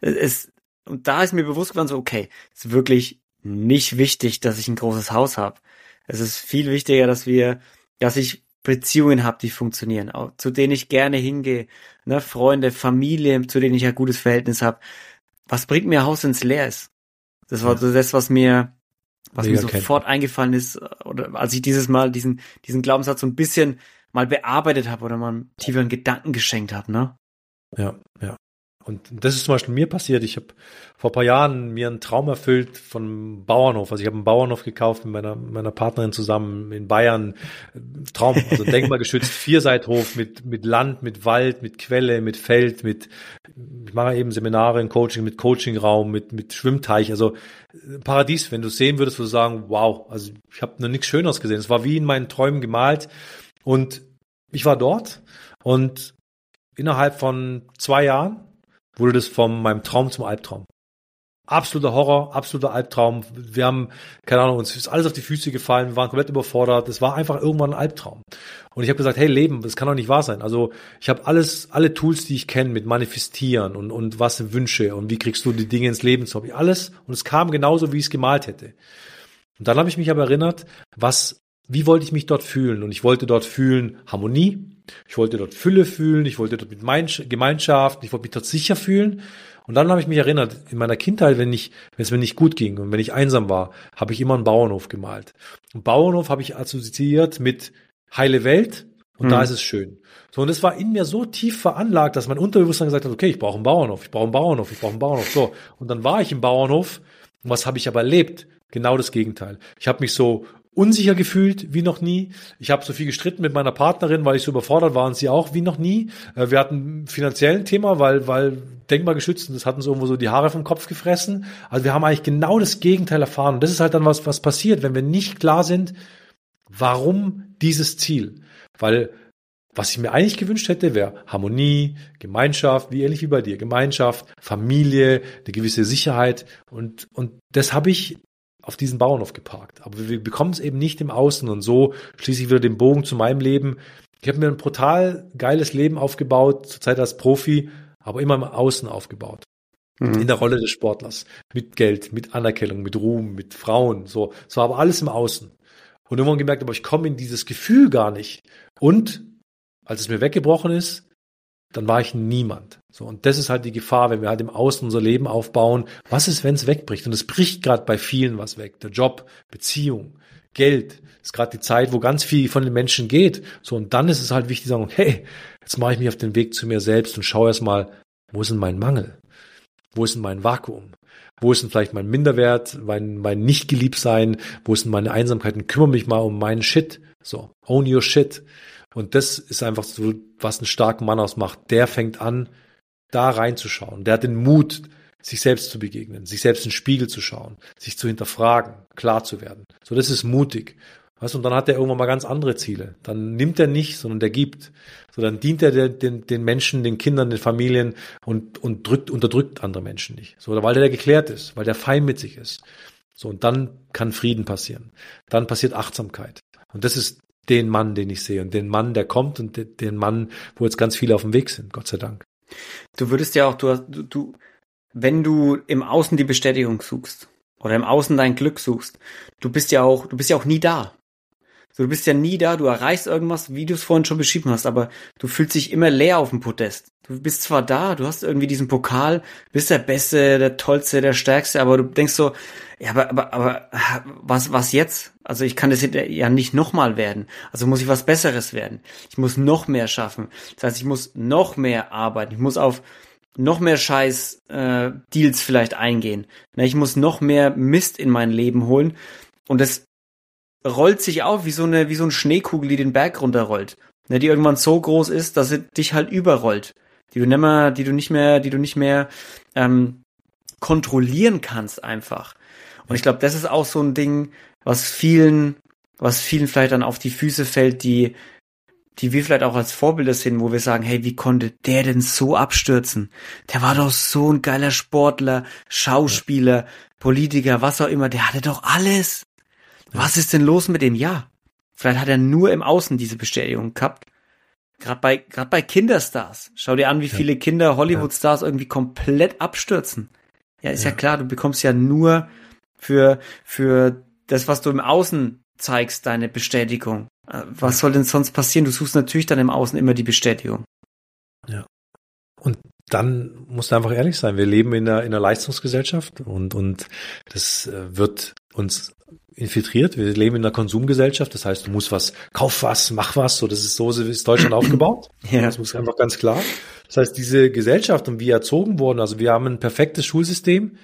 Es, und da ist mir bewusst geworden, so, okay, es ist wirklich nicht wichtig, dass ich ein großes Haus habe. Es ist viel wichtiger, dass wir, dass ich Beziehungen habe, die funktionieren, auch, zu denen ich gerne hingehe, ne, Freunde, Familie, zu denen ich ein gutes Verhältnis habe. Was bringt mir ein Haus, wenn es leer ist? Das war so das, was mir, was Mega mir sofort eingefallen ist, oder als ich dieses Mal diesen, diesen Glaubenssatz so ein bisschen mal bearbeitet habe oder mal einen tieferen Gedanken geschenkt habe, ne? Ja, ja. Und das ist zum Beispiel mir passiert. Ich habe vor ein paar Jahren mir einen Traum erfüllt von einem Bauernhof. Also ich habe einen Bauernhof gekauft mit meiner, meiner Partnerin zusammen in Bayern. Traum, also denkmalgeschützt, [LAUGHS] Vierseithof mit, mit Land, mit Wald, mit Quelle, mit Feld, mit, ich mache eben Seminare in Coaching, mit Coachingraum, mit, mit Schwimmteich. Also Paradies, wenn du es sehen würdest, würdest du sagen, wow, also ich habe noch nichts Schöneres gesehen. Es war wie in meinen Träumen gemalt. Und ich war dort und innerhalb von zwei Jahren wurde das von meinem Traum zum Albtraum. Absoluter Horror, absoluter Albtraum. Wir haben, keine Ahnung, uns ist alles auf die Füße gefallen, wir waren komplett überfordert. Es war einfach irgendwann ein Albtraum. Und ich habe gesagt, hey Leben, das kann doch nicht wahr sein. Also ich habe alles, alle Tools, die ich kenne, mit Manifestieren und, und was sind Wünsche und wie kriegst du die Dinge ins Leben zu, habe ich alles. Und es kam genauso, wie ich es gemalt hätte. Und dann habe ich mich aber erinnert, was, wie wollte ich mich dort fühlen? Und ich wollte dort fühlen Harmonie, ich wollte dort Fülle fühlen, ich wollte dort mit Gemeinschaft, ich wollte mich dort sicher fühlen. Und dann habe ich mich erinnert, in meiner Kindheit, wenn ich, wenn es mir nicht gut ging und wenn ich einsam war, habe ich immer einen Bauernhof gemalt. Und Bauernhof habe ich assoziiert mit heile Welt und Mhm. da ist es schön. So, und es war in mir so tief veranlagt, dass mein Unterbewusstsein gesagt hat, okay, ich brauche einen Bauernhof, ich brauche einen Bauernhof, ich brauche einen Bauernhof. So, und dann war ich im Bauernhof. Und was habe ich aber erlebt? Genau das Gegenteil. Ich habe mich so unsicher gefühlt wie noch nie. Ich habe so viel gestritten mit meiner Partnerin, weil ich so überfordert war und sie auch wie noch nie. Äh, Wir hatten finanziell ein Thema, weil, weil denkmalgeschützt und das hat uns irgendwo so die Haare vom Kopf gefressen. Also wir haben eigentlich genau das Gegenteil erfahren. Und das ist halt dann was, was passiert, wenn wir nicht klar sind, warum dieses Ziel. Weil was ich mir eigentlich gewünscht hätte, wäre Harmonie, Gemeinschaft, wie ähnlich wie bei dir, Gemeinschaft, Familie, eine gewisse Sicherheit und, und das habe ich auf diesen Bauernhof geparkt. Aber wir bekommen es eben nicht im Außen und so schließe ich wieder den Bogen zu meinem Leben. Ich habe mir ein brutal geiles Leben aufgebaut, zurzeit als Profi, aber immer im Außen aufgebaut. In der Rolle des Sportlers. Mit Geld, mit Anerkennung, mit Ruhm, mit Frauen, so. So aber alles im Außen. Und irgendwann gemerkt, aber ich komme in dieses Gefühl gar nicht. Und als es mir weggebrochen ist, dann war ich niemand. So, und das ist halt die Gefahr, wenn wir halt im Außen unser Leben aufbauen. Was ist, wenn es wegbricht? Und es bricht gerade bei vielen was weg. Der Job, Beziehung, Geld. Ist gerade die Zeit, wo ganz viel von den Menschen geht. So, und dann ist es halt wichtig zu sagen, hey, jetzt mache ich mich auf den Weg zu mir selbst und schaue erst mal, wo ist denn mein Mangel? Wo ist denn mein Vakuum? Wo ist denn vielleicht mein Minderwert, mein, mein Nicht-Geliebtsein? Wo ist denn meine Einsamkeit? Und kümmere mich mal um meinen Shit. So, own your shit. Und das ist einfach so, was einen starken Mann ausmacht. Der fängt an, da reinzuschauen. Der hat den Mut, sich selbst zu begegnen, sich selbst in den Spiegel zu schauen, sich zu hinterfragen, klar zu werden. So, das ist mutig. Weißt, und dann hat er irgendwann mal ganz andere Ziele. Dann nimmt er nicht, sondern der gibt. So, dann dient er den, den, Menschen, den Kindern, den Familien und, und drückt, unterdrückt andere Menschen nicht. So, weil der geklärt ist, weil der fein mit sich ist. So, und dann kann Frieden passieren. Dann passiert Achtsamkeit. Und das ist den Mann, den ich sehe und den Mann, der kommt und den Mann, wo jetzt ganz viele auf dem Weg sind, Gott sei Dank. Du würdest ja auch, du, du, wenn du im Außen die Bestätigung suchst oder im Außen dein Glück suchst, du bist ja auch, du bist ja auch nie da. So, du bist ja nie da, du erreichst irgendwas, wie du es vorhin schon beschrieben hast, aber du fühlst dich immer leer auf dem Podest. Du bist zwar da, du hast irgendwie diesen Pokal, bist der Beste, der Tollste, der Stärkste, aber du denkst so, ja, aber, aber, aber was, was jetzt? Also ich kann das ja nicht nochmal werden. Also muss ich was Besseres werden. Ich muss noch mehr schaffen. Das heißt, ich muss noch mehr arbeiten. Ich muss auf noch mehr Scheiß äh, Deals vielleicht eingehen. Ich muss noch mehr Mist in mein Leben holen. Und das rollt sich auf wie so eine, wie so eine Schneekugel, die den Berg runterrollt. Ne, die irgendwann so groß ist, dass sie dich halt überrollt. Die du nicht mehr, die du nicht mehr, die du nicht mehr ähm, kontrollieren kannst einfach. Und ich glaube, das ist auch so ein Ding, was vielen, was vielen vielleicht dann auf die Füße fällt, die, die wir vielleicht auch als Vorbilder sehen, wo wir sagen, hey, wie konnte der denn so abstürzen? Der war doch so ein geiler Sportler, Schauspieler, Politiker, was auch immer, der hatte doch alles. Was ist denn los mit dem? Ja, vielleicht hat er nur im Außen diese Bestätigung gehabt. Gerade bei, gerade bei Kinderstars. Schau dir an, wie viele Kinder Hollywood-Stars irgendwie komplett abstürzen. Ja, ist ja. ja klar, du bekommst ja nur für, für das, was du im Außen zeigst, deine Bestätigung. Äh, was soll denn sonst passieren? Du suchst natürlich dann im Außen immer die Bestätigung. Ja. Und dann musst du einfach ehrlich sein. Wir leben in einer, in einer Leistungsgesellschaft und, und das äh, wird uns infiltriert. Wir leben in einer Konsumgesellschaft. Das heißt, du musst was, kauf was, mach was. So, das ist so, ist Deutschland [CLEARS THROAT] aufgebaut. Ja. Das muss einfach ganz klar. Das heißt, diese Gesellschaft und wie erzogen wurden, also wir haben ein perfektes Schulsystem,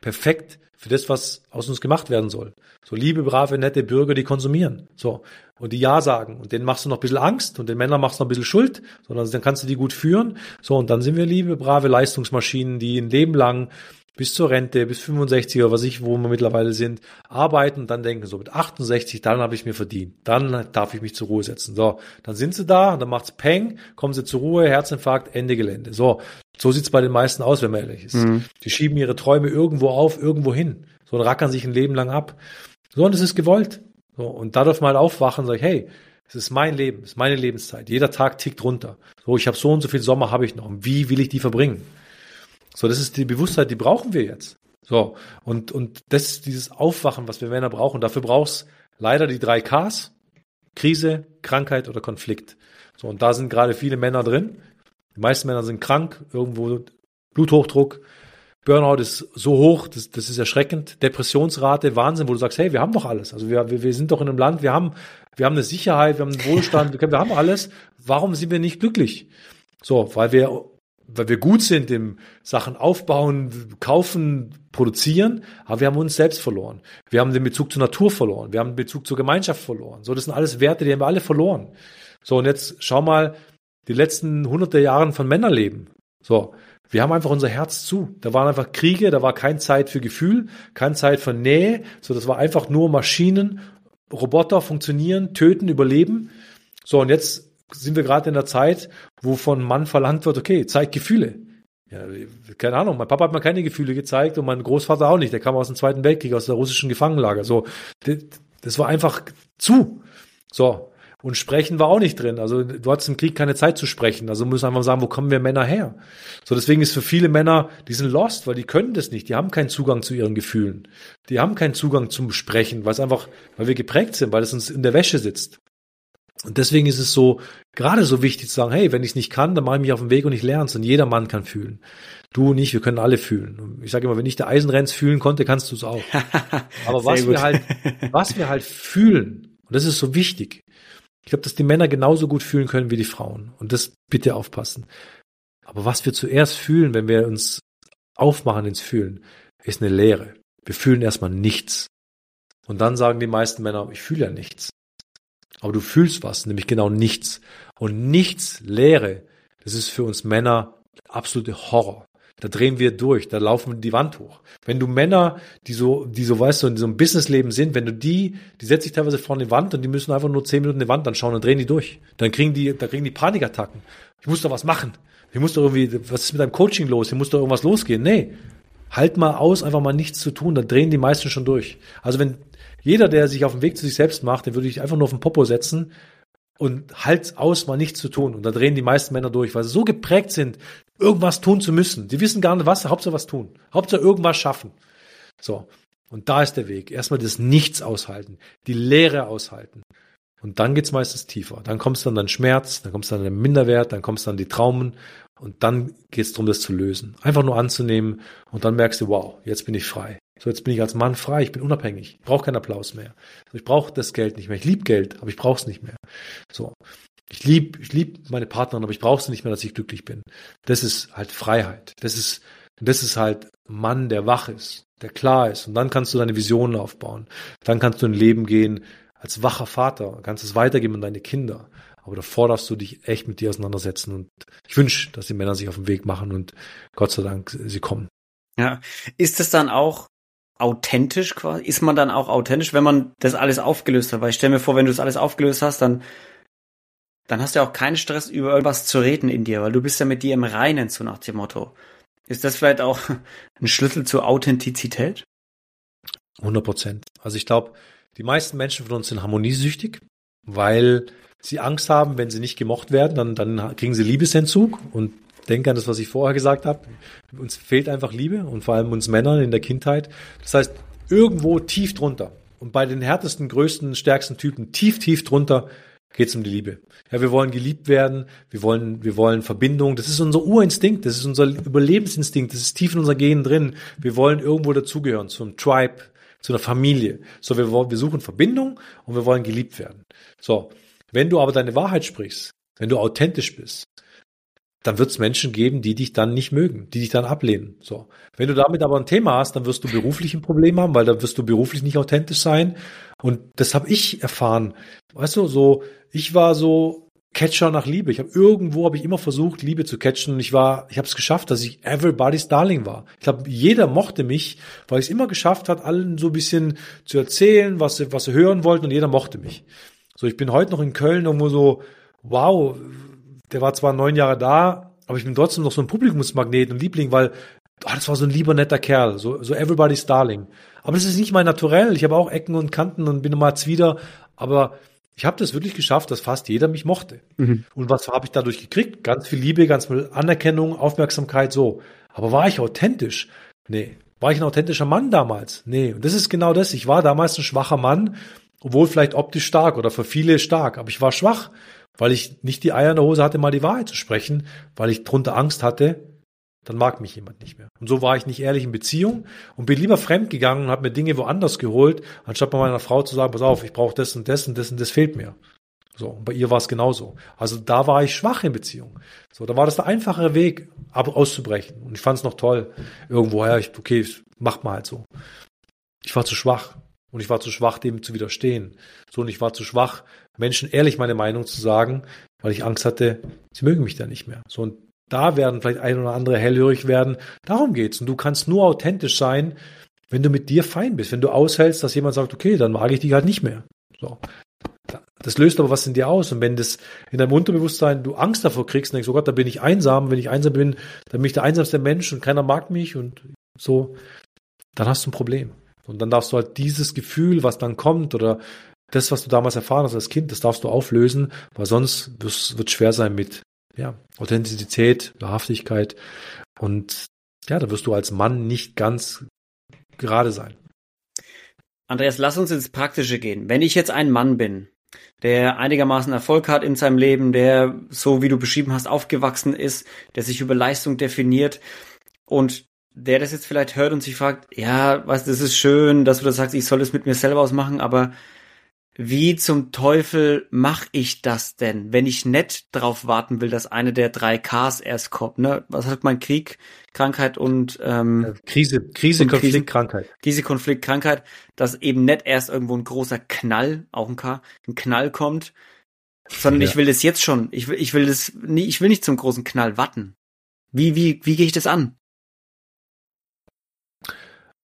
perfekt für das, was aus uns gemacht werden soll. So liebe, brave, nette Bürger, die konsumieren. So. Und die Ja sagen. Und denen machst du noch ein bisschen Angst und den Männern machst du noch ein bisschen Schuld, sondern dann kannst du die gut führen. So. Und dann sind wir liebe, brave Leistungsmaschinen, die ein Leben lang bis zur Rente, bis 65 oder was ich, wo wir mittlerweile sind, arbeiten und dann denken, so mit 68, dann habe ich mir verdient. Dann darf ich mich zur Ruhe setzen. So, dann sind sie da, dann macht's Peng, kommen sie zur Ruhe, Herzinfarkt, Ende Gelände. So, so sieht's bei den meisten aus, wenn man ehrlich ist. Mhm. Die schieben ihre Träume irgendwo auf, irgendwo hin. So und rackern sich ein Leben lang ab. So, und es ist gewollt. So, und da darf man halt aufwachen und sagen, hey, es ist mein Leben, es ist meine Lebenszeit. Jeder Tag tickt runter. So, ich habe so und so viel Sommer habe ich noch. Und wie will ich die verbringen? So, das ist die Bewusstheit, die brauchen wir jetzt. So, und, und das ist dieses Aufwachen, was wir Männer brauchen. Dafür brauchst leider die drei Ks. Krise, Krankheit oder Konflikt. So, und da sind gerade viele Männer drin. Die meisten Männer sind krank, irgendwo Bluthochdruck, Burnout ist so hoch, das, das ist erschreckend. Depressionsrate, Wahnsinn, wo du sagst, hey, wir haben doch alles. Also wir, wir, wir sind doch in einem Land, wir haben, wir haben eine Sicherheit, wir haben einen Wohlstand, wir, wir haben alles. Warum sind wir nicht glücklich? So, weil wir weil wir gut sind im Sachen aufbauen, kaufen, produzieren, aber wir haben uns selbst verloren. Wir haben den Bezug zur Natur verloren. Wir haben den Bezug zur Gemeinschaft verloren. So, das sind alles Werte, die haben wir alle verloren. So, und jetzt schau mal die letzten hunderte Jahre von Männerleben. So, wir haben einfach unser Herz zu. Da waren einfach Kriege, da war keine Zeit für Gefühl, keine Zeit für Nähe. So, das war einfach nur Maschinen, Roboter funktionieren, töten, überleben. So, und jetzt sind wir gerade in der Zeit, wo von Mann verlangt wird, okay, zeig Gefühle. Ja, keine Ahnung, mein Papa hat mir keine Gefühle gezeigt und mein Großvater auch nicht. Der kam aus dem Zweiten Weltkrieg, aus der russischen Gefangenenlager. So, das war einfach zu. So. Und sprechen war auch nicht drin. Also du hattest im Krieg keine Zeit zu sprechen. Also müssen einfach sagen, wo kommen wir Männer her? So deswegen ist für viele Männer, die sind lost, weil die können das nicht. Die haben keinen Zugang zu ihren Gefühlen. Die haben keinen Zugang zum Sprechen, weil es einfach, weil wir geprägt sind, weil es uns in der Wäsche sitzt. Und deswegen ist es so, gerade so wichtig zu sagen, hey, wenn ich es nicht kann, dann mache ich mich auf den Weg und ich lerne es. Und jeder Mann kann fühlen. Du und ich, wir können alle fühlen. Ich sage immer, wenn ich der Eisenrenz fühlen konnte, kannst du es auch. [LAUGHS] Aber was wir halt, [LAUGHS] was wir halt fühlen, und das ist so wichtig. Ich glaube, dass die Männer genauso gut fühlen können wie die Frauen. Und das bitte aufpassen. Aber was wir zuerst fühlen, wenn wir uns aufmachen ins Fühlen, ist eine Leere. Wir fühlen erstmal nichts. Und dann sagen die meisten Männer, ich fühle ja nichts. Aber du fühlst was, nämlich genau nichts. Und nichts Leere, das ist für uns Männer absolute Horror. Da drehen wir durch, da laufen wir die Wand hoch. Wenn du Männer, die so, die so, weißt du, in so einem Businessleben sind, wenn du die, die setzen sich teilweise vor eine Wand und die müssen einfach nur zehn Minuten eine Wand anschauen und drehen die durch. Dann kriegen die, da kriegen die Panikattacken. Ich muss doch was machen. Ich muss doch irgendwie, was ist mit deinem Coaching los? Hier muss doch irgendwas losgehen. Nee. Halt mal aus, einfach mal nichts zu tun, dann drehen die meisten schon durch. Also wenn jeder, der sich auf den Weg zu sich selbst macht, den würde ich einfach nur auf den Popo setzen und halt aus, mal nichts zu tun. Und da drehen die meisten Männer durch, weil sie so geprägt sind, irgendwas tun zu müssen. Die wissen gar nicht was, Hauptsache was tun. Hauptsache irgendwas schaffen. So. Und da ist der Weg. Erstmal das Nichts aushalten, die Leere aushalten. Und dann geht's meistens tiefer. Dann kommst du an den Schmerz, dann kommst du an den Minderwert, dann kommst du an die Traumen und dann geht's darum, das zu lösen. Einfach nur anzunehmen und dann merkst du, wow, jetzt bin ich frei. So, jetzt bin ich als Mann frei, ich bin unabhängig, ich brauche keinen Applaus mehr. Ich brauche das Geld nicht mehr. Ich liebe Geld, aber ich brauche es nicht mehr. So. Ich liebe ich lieb meine Partnerin, aber ich brauche sie nicht mehr, dass ich glücklich bin. Das ist halt Freiheit. Das ist, das ist halt Mann, der wach ist, der klar ist. Und dann kannst du deine Visionen aufbauen. Dann kannst du ein Leben gehen als wacher Vater, kannst es weitergeben an deine Kinder. Aber davor darfst du dich echt mit dir auseinandersetzen. Und ich wünsche, dass die Männer sich auf den Weg machen und Gott sei Dank, sie kommen. Ja. Ist es dann auch authentisch quasi? Ist man dann auch authentisch, wenn man das alles aufgelöst hat? Weil ich stelle mir vor, wenn du das alles aufgelöst hast, dann, dann hast du ja auch keinen Stress, über irgendwas zu reden in dir, weil du bist ja mit dir im Reinen, so nach dem Motto. Ist das vielleicht auch [LAUGHS] ein Schlüssel zur Authentizität? 100 Prozent. Also ich glaube, die meisten Menschen von uns sind harmoniesüchtig, weil sie Angst haben, wenn sie nicht gemocht werden, dann, dann kriegen sie Liebesentzug und denke an das, was ich vorher gesagt habe. Uns fehlt einfach Liebe und vor allem uns Männern in der Kindheit. Das heißt, irgendwo tief drunter und bei den härtesten, größten, stärksten Typen tief, tief drunter geht es um die Liebe. Ja, wir wollen geliebt werden, wir wollen, wir wollen Verbindung. Das ist unser Urinstinkt, das ist unser Überlebensinstinkt, das ist tief in unser Genen drin. Wir wollen irgendwo dazugehören, zum Tribe, zu einer Familie. So, wir, wir suchen Verbindung und wir wollen geliebt werden. So, wenn du aber deine Wahrheit sprichst, wenn du authentisch bist, dann wird es Menschen geben, die dich dann nicht mögen, die dich dann ablehnen. So. Wenn du damit aber ein Thema hast, dann wirst du beruflich ein Problem haben, weil dann wirst du beruflich nicht authentisch sein. Und das habe ich erfahren. Weißt du, so, ich war so Catcher nach Liebe. Ich habe irgendwo habe ich immer versucht, Liebe zu catchen und ich war, ich habe es geschafft, dass ich everybody's Darling war. Ich glaube, jeder mochte mich, weil ich es immer geschafft hat, allen so ein bisschen zu erzählen, was sie, was sie hören wollten und jeder mochte mich. So, ich bin heute noch in Köln irgendwo so, wow, der war zwar neun Jahre da, aber ich bin trotzdem noch so ein Publikumsmagnet und Liebling, weil oh, das war so ein lieber netter Kerl, so, so everybody's darling. Aber das ist nicht mein Naturell. Ich habe auch Ecken und Kanten und bin immer wieder, aber ich habe das wirklich geschafft, dass fast jeder mich mochte. Mhm. Und was habe ich dadurch gekriegt? Ganz viel Liebe, ganz viel Anerkennung, Aufmerksamkeit, so. Aber war ich authentisch? Nee. War ich ein authentischer Mann damals? Nee. Und das ist genau das. Ich war damals ein schwacher Mann, obwohl vielleicht optisch stark oder für viele stark, aber ich war schwach weil ich nicht die Eier in der Hose hatte, mal die Wahrheit zu sprechen, weil ich drunter Angst hatte, dann mag mich jemand nicht mehr. Und so war ich nicht ehrlich in Beziehung und bin lieber fremd gegangen und habe mir Dinge woanders geholt, anstatt bei meiner Frau zu sagen, pass auf, ich brauche das und das und das und das fehlt mir. So, und bei ihr war es genauso. Also da war ich schwach in Beziehung. So, da war das der einfachere Weg, ab auszubrechen. Und ich fand es noch toll. Irgendwoher, ich, okay, macht mal halt so. Ich war zu schwach. Und ich war zu schwach, dem zu widerstehen. So, und ich war zu schwach, Menschen ehrlich meine Meinung zu sagen, weil ich Angst hatte, sie mögen mich da nicht mehr. So, und da werden vielleicht ein oder andere hellhörig werden. Darum geht's. Und du kannst nur authentisch sein, wenn du mit dir fein bist. Wenn du aushältst, dass jemand sagt, okay, dann mag ich dich halt nicht mehr. So. Das löst aber was in dir aus. Und wenn das in deinem Unterbewusstsein du Angst davor kriegst und denkst, oh Gott, da bin ich einsam. Wenn ich einsam bin, dann bin ich der einsamste Mensch und keiner mag mich und so, dann hast du ein Problem. Und dann darfst du halt dieses Gefühl, was dann kommt oder das, was du damals erfahren hast als Kind, das darfst du auflösen, weil sonst wird es schwer sein mit ja, Authentizität, Wahrhaftigkeit und ja, da wirst du als Mann nicht ganz gerade sein. Andreas, lass uns ins Praktische gehen. Wenn ich jetzt ein Mann bin, der einigermaßen Erfolg hat in seinem Leben, der, so wie du beschrieben hast, aufgewachsen ist, der sich über Leistung definiert und der das jetzt vielleicht hört und sich fragt, ja, was, das ist schön, dass du das sagst, ich soll das mit mir selber ausmachen, aber wie zum Teufel mache ich das denn, wenn ich nicht drauf warten will, dass eine der drei Ks erst kommt? Ne? Was hat mein Krieg, Krankheit und ähm, Krise, Krise, Konflikt, Krankheit. Krise, Konflikt, Krankheit, dass eben nicht erst irgendwo ein großer Knall, auch ein K, ein Knall kommt, sondern ja. ich will das jetzt schon. Ich will, ich will das, nie, ich will nicht zum großen Knall warten. Wie, wie, wie gehe ich das an?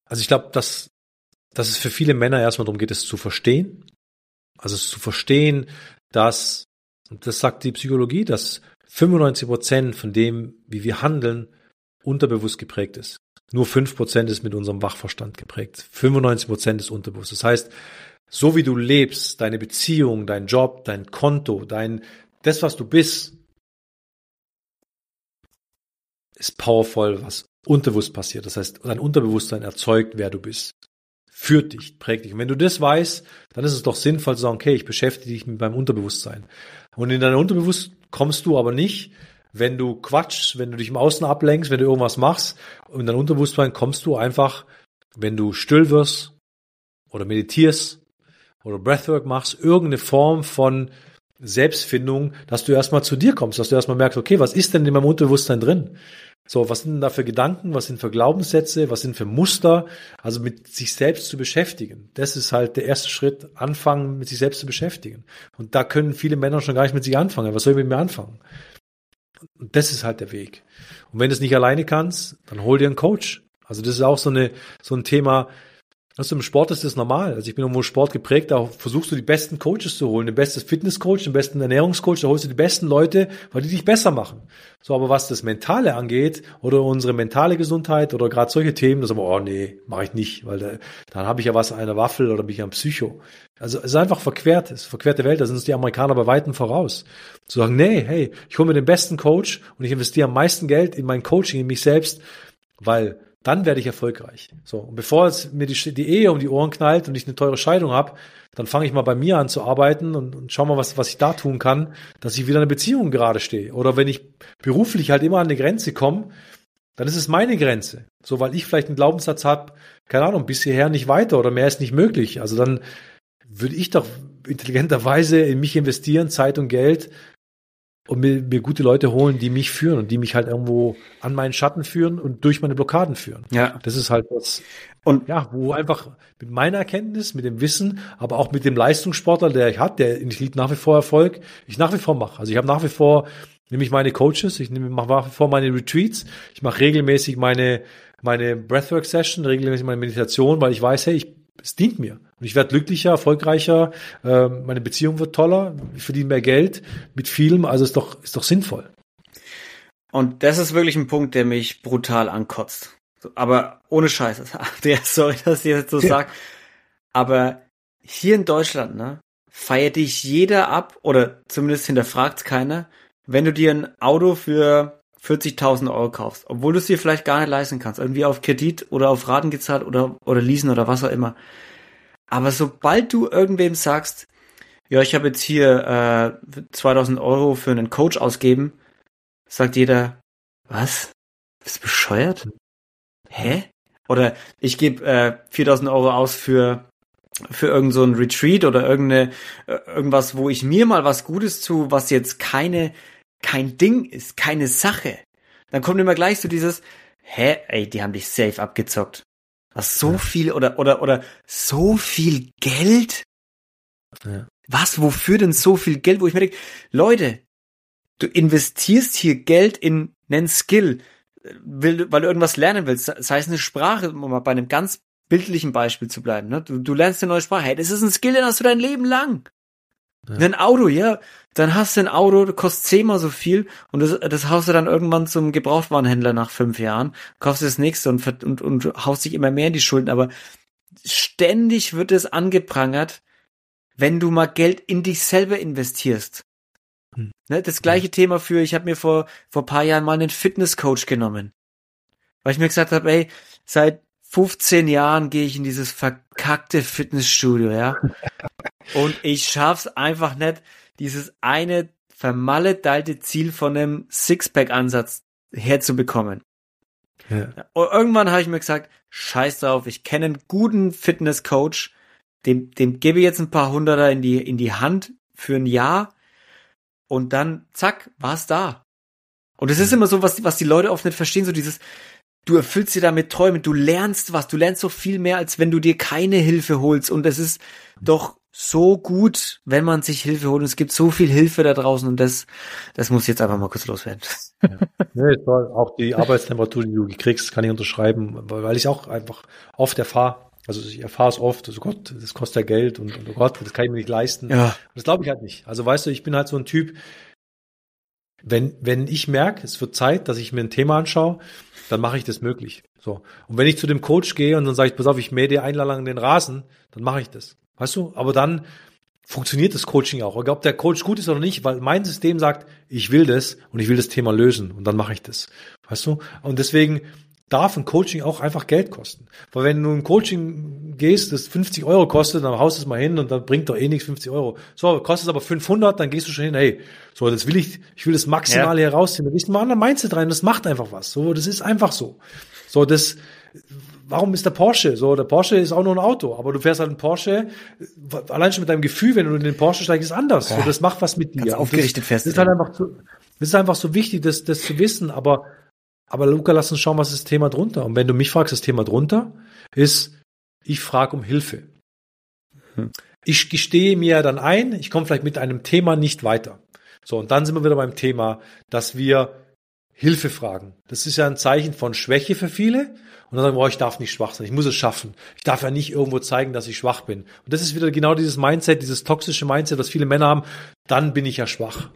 Also ich glaube, dass, dass es für viele Männer erstmal darum geht, es zu verstehen also zu verstehen, dass, das sagt die Psychologie, dass 95 Prozent von dem, wie wir handeln, unterbewusst geprägt ist. Nur 5 Prozent ist mit unserem Wachverstand geprägt. 95 Prozent ist unterbewusst. Das heißt, so wie du lebst, deine Beziehung, dein Job, dein Konto, dein, das, was du bist, ist powerful, was unterbewusst passiert. Das heißt, dein Unterbewusstsein erzeugt, wer du bist führt dich, prägt dich. Und wenn du das weißt, dann ist es doch sinnvoll zu sagen, okay, ich beschäftige dich mit meinem Unterbewusstsein. Und in dein Unterbewusst kommst du aber nicht, wenn du quatschst, wenn du dich im Außen ablenkst, wenn du irgendwas machst. In dein Unterbewusstsein kommst du einfach, wenn du still wirst oder meditierst oder Breathwork machst, irgendeine Form von Selbstfindung, dass du erstmal zu dir kommst, dass du erstmal merkst, okay, was ist denn in meinem Unterbewusstsein drin? So, was sind denn da für Gedanken, was sind für Glaubenssätze, was sind für Muster? Also mit sich selbst zu beschäftigen. Das ist halt der erste Schritt, anfangen, mit sich selbst zu beschäftigen. Und da können viele Männer schon gar nicht mit sich anfangen. Was soll ich mit mir anfangen? Und das ist halt der Weg. Und wenn du es nicht alleine kannst, dann hol dir einen Coach. Also das ist auch so eine, so ein Thema, also im Sport ist das normal. Also ich bin irgendwo Sport geprägt, da versuchst du die besten Coaches zu holen, den besten Fitnesscoach, den besten Ernährungscoach, da holst du die besten Leute, weil die dich besser machen. So, aber was das Mentale angeht oder unsere mentale Gesundheit oder gerade solche Themen, das aber, oh nee, mache ich nicht, weil da, dann habe ich ja was an einer Waffel oder bin ich ein Psycho. Also es ist einfach verquert, es ist verquerte Welt, da sind uns die Amerikaner bei Weitem voraus. Zu sagen, nee, hey, ich hole mir den besten Coach und ich investiere am meisten Geld in mein Coaching, in mich selbst, weil dann werde ich erfolgreich. So, und bevor es mir die, die Ehe um die Ohren knallt und ich eine teure Scheidung habe, dann fange ich mal bei mir an zu arbeiten und, und schau mal, was, was ich da tun kann, dass ich wieder eine Beziehung gerade stehe. Oder wenn ich beruflich halt immer an eine Grenze komme, dann ist es meine Grenze. So, weil ich vielleicht einen Glaubenssatz habe, keine Ahnung, bis hierher nicht weiter oder mehr ist nicht möglich. Also dann würde ich doch intelligenterweise in mich investieren, Zeit und Geld, und mir, mir gute Leute holen, die mich führen und die mich halt irgendwo an meinen Schatten führen und durch meine Blockaden führen. Ja. Das ist halt was. Und ja, wo einfach mit meiner Erkenntnis, mit dem Wissen, aber auch mit dem Leistungssportler, der ich hat, der ich liebe nach wie vor Erfolg, ich nach wie vor mache. Also ich habe nach wie vor nehme ich meine Coaches, ich nehme mache nach wie vor meine Retreats, ich mache regelmäßig meine meine Breathwork Session, regelmäßig meine Meditation, weil ich weiß, hey, ich es dient mir. Und ich werde glücklicher, erfolgreicher, äh, meine Beziehung wird toller, ich verdiene mehr Geld mit vielem, also ist doch, ist doch sinnvoll. Und das ist wirklich ein Punkt, der mich brutal ankotzt. Aber ohne Scheiße. [LAUGHS] Der, sorry, dass ich jetzt so ja. sage. Aber hier in Deutschland, ne, feiert dich jeder ab, oder zumindest hinterfragt keiner, wenn du dir ein Auto für 40.000 Euro kaufst, obwohl du es dir vielleicht gar nicht leisten kannst, irgendwie auf Kredit oder auf Raten gezahlt oder, oder leasen oder was auch immer. Aber sobald du irgendwem sagst, ja, ich habe jetzt hier äh, 2000 Euro für einen Coach ausgeben, sagt jeder, was? Bist du bescheuert? Hä? Oder ich gebe äh, 4000 Euro aus für für irgend so ein Retreat oder irgendeine äh, irgendwas, wo ich mir mal was Gutes zu, was jetzt keine kein Ding ist, keine Sache, dann kommt immer gleich so dieses, hä, ey, die haben dich safe abgezockt. Was so ja. viel oder oder oder so viel Geld? Ja. Was, wofür denn so viel Geld? Wo ich mir denke, Leute, du investierst hier Geld in einen Skill, weil, weil du irgendwas lernen willst, sei es eine Sprache, um mal bei einem ganz bildlichen Beispiel zu bleiben. Ne? Du, du lernst eine neue Sprache. Hey, das ist ein Skill, den hast du dein Leben lang. Ja. Ein Auto, ja, dann hast du ein Auto, das kostet zehnmal so viel und das, das haust du dann irgendwann zum Gebrauchtwarenhändler nach fünf Jahren, kaufst das nächste und, und, und haust dich immer mehr in die Schulden, aber ständig wird es angeprangert, wenn du mal Geld in dich selber investierst. Hm. Ne, das gleiche ja. Thema für, ich habe mir vor, vor paar Jahren mal einen Fitnesscoach genommen. Weil ich mir gesagt habe, ey, seit 15 Jahren gehe ich in dieses verkackte Fitnessstudio, ja. [LAUGHS] Und ich schaff's einfach nicht, dieses eine vermaledeite Ziel von einem Sixpack-Ansatz herzubekommen. Ja. Irgendwann habe ich mir gesagt, scheiß drauf, ich kenne einen guten Fitnesscoach, dem, dem gebe ich jetzt ein paar Hunderter in die, in die Hand für ein Jahr und dann, zack, war's da. Und es ist immer so, was, was die Leute oft nicht verstehen, so dieses, du erfüllst dir damit Träume, du lernst was, du lernst so viel mehr, als wenn du dir keine Hilfe holst. Und es ist doch so gut, wenn man sich Hilfe holt. Und es gibt so viel Hilfe da draußen und das, das muss jetzt einfach mal kurz loswerden. Ja. Nee, auch die Arbeitstemperatur, die du kriegst, kann ich unterschreiben, weil ich auch einfach oft erfahre. Also ich erfahre es oft, also Gott, das kostet ja Geld und, und oh Gott, das kann ich mir nicht leisten. Ja. Das glaube ich halt nicht. Also weißt du, ich bin halt so ein Typ, wenn, wenn ich merke, es wird Zeit, dass ich mir ein Thema anschaue, dann mache ich das möglich. So. Und wenn ich zu dem Coach gehe und dann sage ich, pass auf, ich mähe dir ein lang den Rasen, dann mache ich das. Weißt du? Aber dann funktioniert das Coaching auch. Egal, ob der Coach gut ist oder nicht, weil mein System sagt, ich will das und ich will das Thema lösen und dann mache ich das. Weißt du? Und deswegen darf ein Coaching auch einfach Geld kosten. Weil wenn du ein Coaching gehst, das 50 Euro kostet, dann haust du es mal hin und dann bringt doch eh nichts 50 Euro. So, kostet es aber 500, dann gehst du schon hin, hey, so, das will ich, ich will das Maximale ja. herausziehen. Da gehst du mal an der Mindset rein, das macht einfach was. So, das ist einfach so. So, das, warum ist der Porsche? So, der Porsche ist auch nur ein Auto, aber du fährst halt einen Porsche, allein schon mit deinem Gefühl, wenn du in den Porsche steigst, ist anders. Ja. So, das macht was mit dir. Ganz aufgerichtet fest. Das ist halt einfach so, das ist einfach so wichtig, das, das zu wissen, aber, aber Luca, lass uns schauen, was ist das Thema drunter? Und wenn du mich fragst, das Thema drunter ist, ich frage um Hilfe. Hm. Ich gestehe mir dann ein, ich komme vielleicht mit einem Thema nicht weiter. So, und dann sind wir wieder beim Thema, dass wir Hilfe fragen. Das ist ja ein Zeichen von Schwäche für viele. Und dann sagen, boah, ich darf nicht schwach sein, ich muss es schaffen. Ich darf ja nicht irgendwo zeigen, dass ich schwach bin. Und das ist wieder genau dieses Mindset, dieses toxische Mindset, was viele Männer haben. Dann bin ich ja schwach.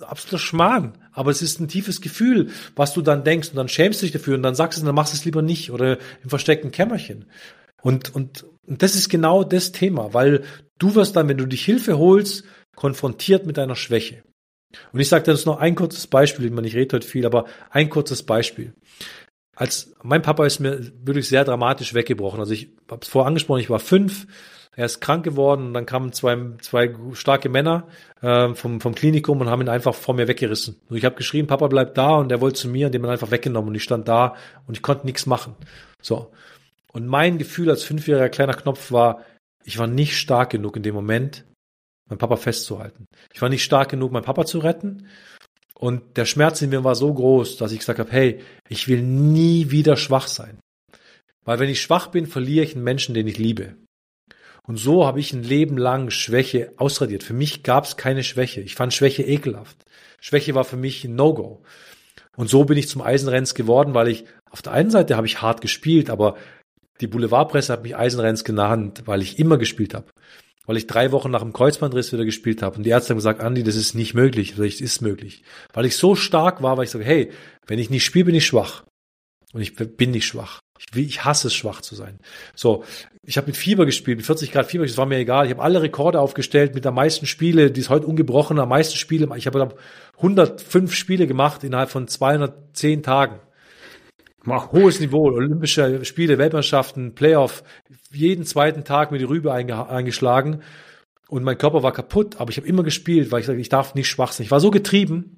Absoluter Schmarrn. Aber es ist ein tiefes Gefühl, was du dann denkst. Und dann schämst du dich dafür und dann sagst du, dann machst du es lieber nicht oder im versteckten Kämmerchen. Und, und, und das ist genau das Thema, weil du wirst dann, wenn du dich Hilfe holst, konfrontiert mit deiner Schwäche. Und ich sage dir jetzt noch ein kurzes Beispiel, ich meine, ich rede heute viel, aber ein kurzes Beispiel. Als mein Papa ist mir wirklich sehr dramatisch weggebrochen. Also ich habe es vorher angesprochen, ich war fünf, er ist krank geworden und dann kamen zwei, zwei starke Männer äh, vom, vom Klinikum und haben ihn einfach vor mir weggerissen. Und ich habe geschrien, Papa bleibt da und er wollte zu mir und den haben einfach weggenommen und ich stand da und ich konnte nichts machen. So. Und mein Gefühl als fünfjähriger kleiner Knopf war, ich war nicht stark genug in dem Moment, mein Papa festzuhalten. Ich war nicht stark genug, meinen Papa zu retten. Und der Schmerz in mir war so groß, dass ich gesagt habe, hey, ich will nie wieder schwach sein. Weil wenn ich schwach bin, verliere ich einen Menschen, den ich liebe. Und so habe ich ein Leben lang Schwäche ausradiert. Für mich gab es keine Schwäche. Ich fand Schwäche ekelhaft. Schwäche war für mich ein No-Go. Und so bin ich zum Eisenrenz geworden, weil ich auf der einen Seite habe ich hart gespielt, aber die Boulevardpresse hat mich Eisenrenz genannt, weil ich immer gespielt habe weil ich drei Wochen nach dem Kreuzbandriss wieder gespielt habe. Und die Ärzte haben gesagt, Andi, das ist nicht möglich. Das ist möglich. Weil ich so stark war, weil ich sage, hey, wenn ich nicht spiele, bin ich schwach. Und ich bin nicht schwach. Ich, ich hasse es, schwach zu sein. So, ich habe mit Fieber gespielt, mit 40 Grad Fieber, das war mir egal. Ich habe alle Rekorde aufgestellt mit der meisten Spiele, die ist heute ungebrochen, am meisten Spiele. Ich habe 105 Spiele gemacht innerhalb von 210 Tagen. Mach hohes Niveau, Olympische Spiele, Weltmeisterschaften, Playoff, jeden zweiten Tag mir die Rübe eingeschlagen und mein Körper war kaputt, aber ich habe immer gespielt, weil ich sage, ich darf nicht schwach sein. Ich war so getrieben,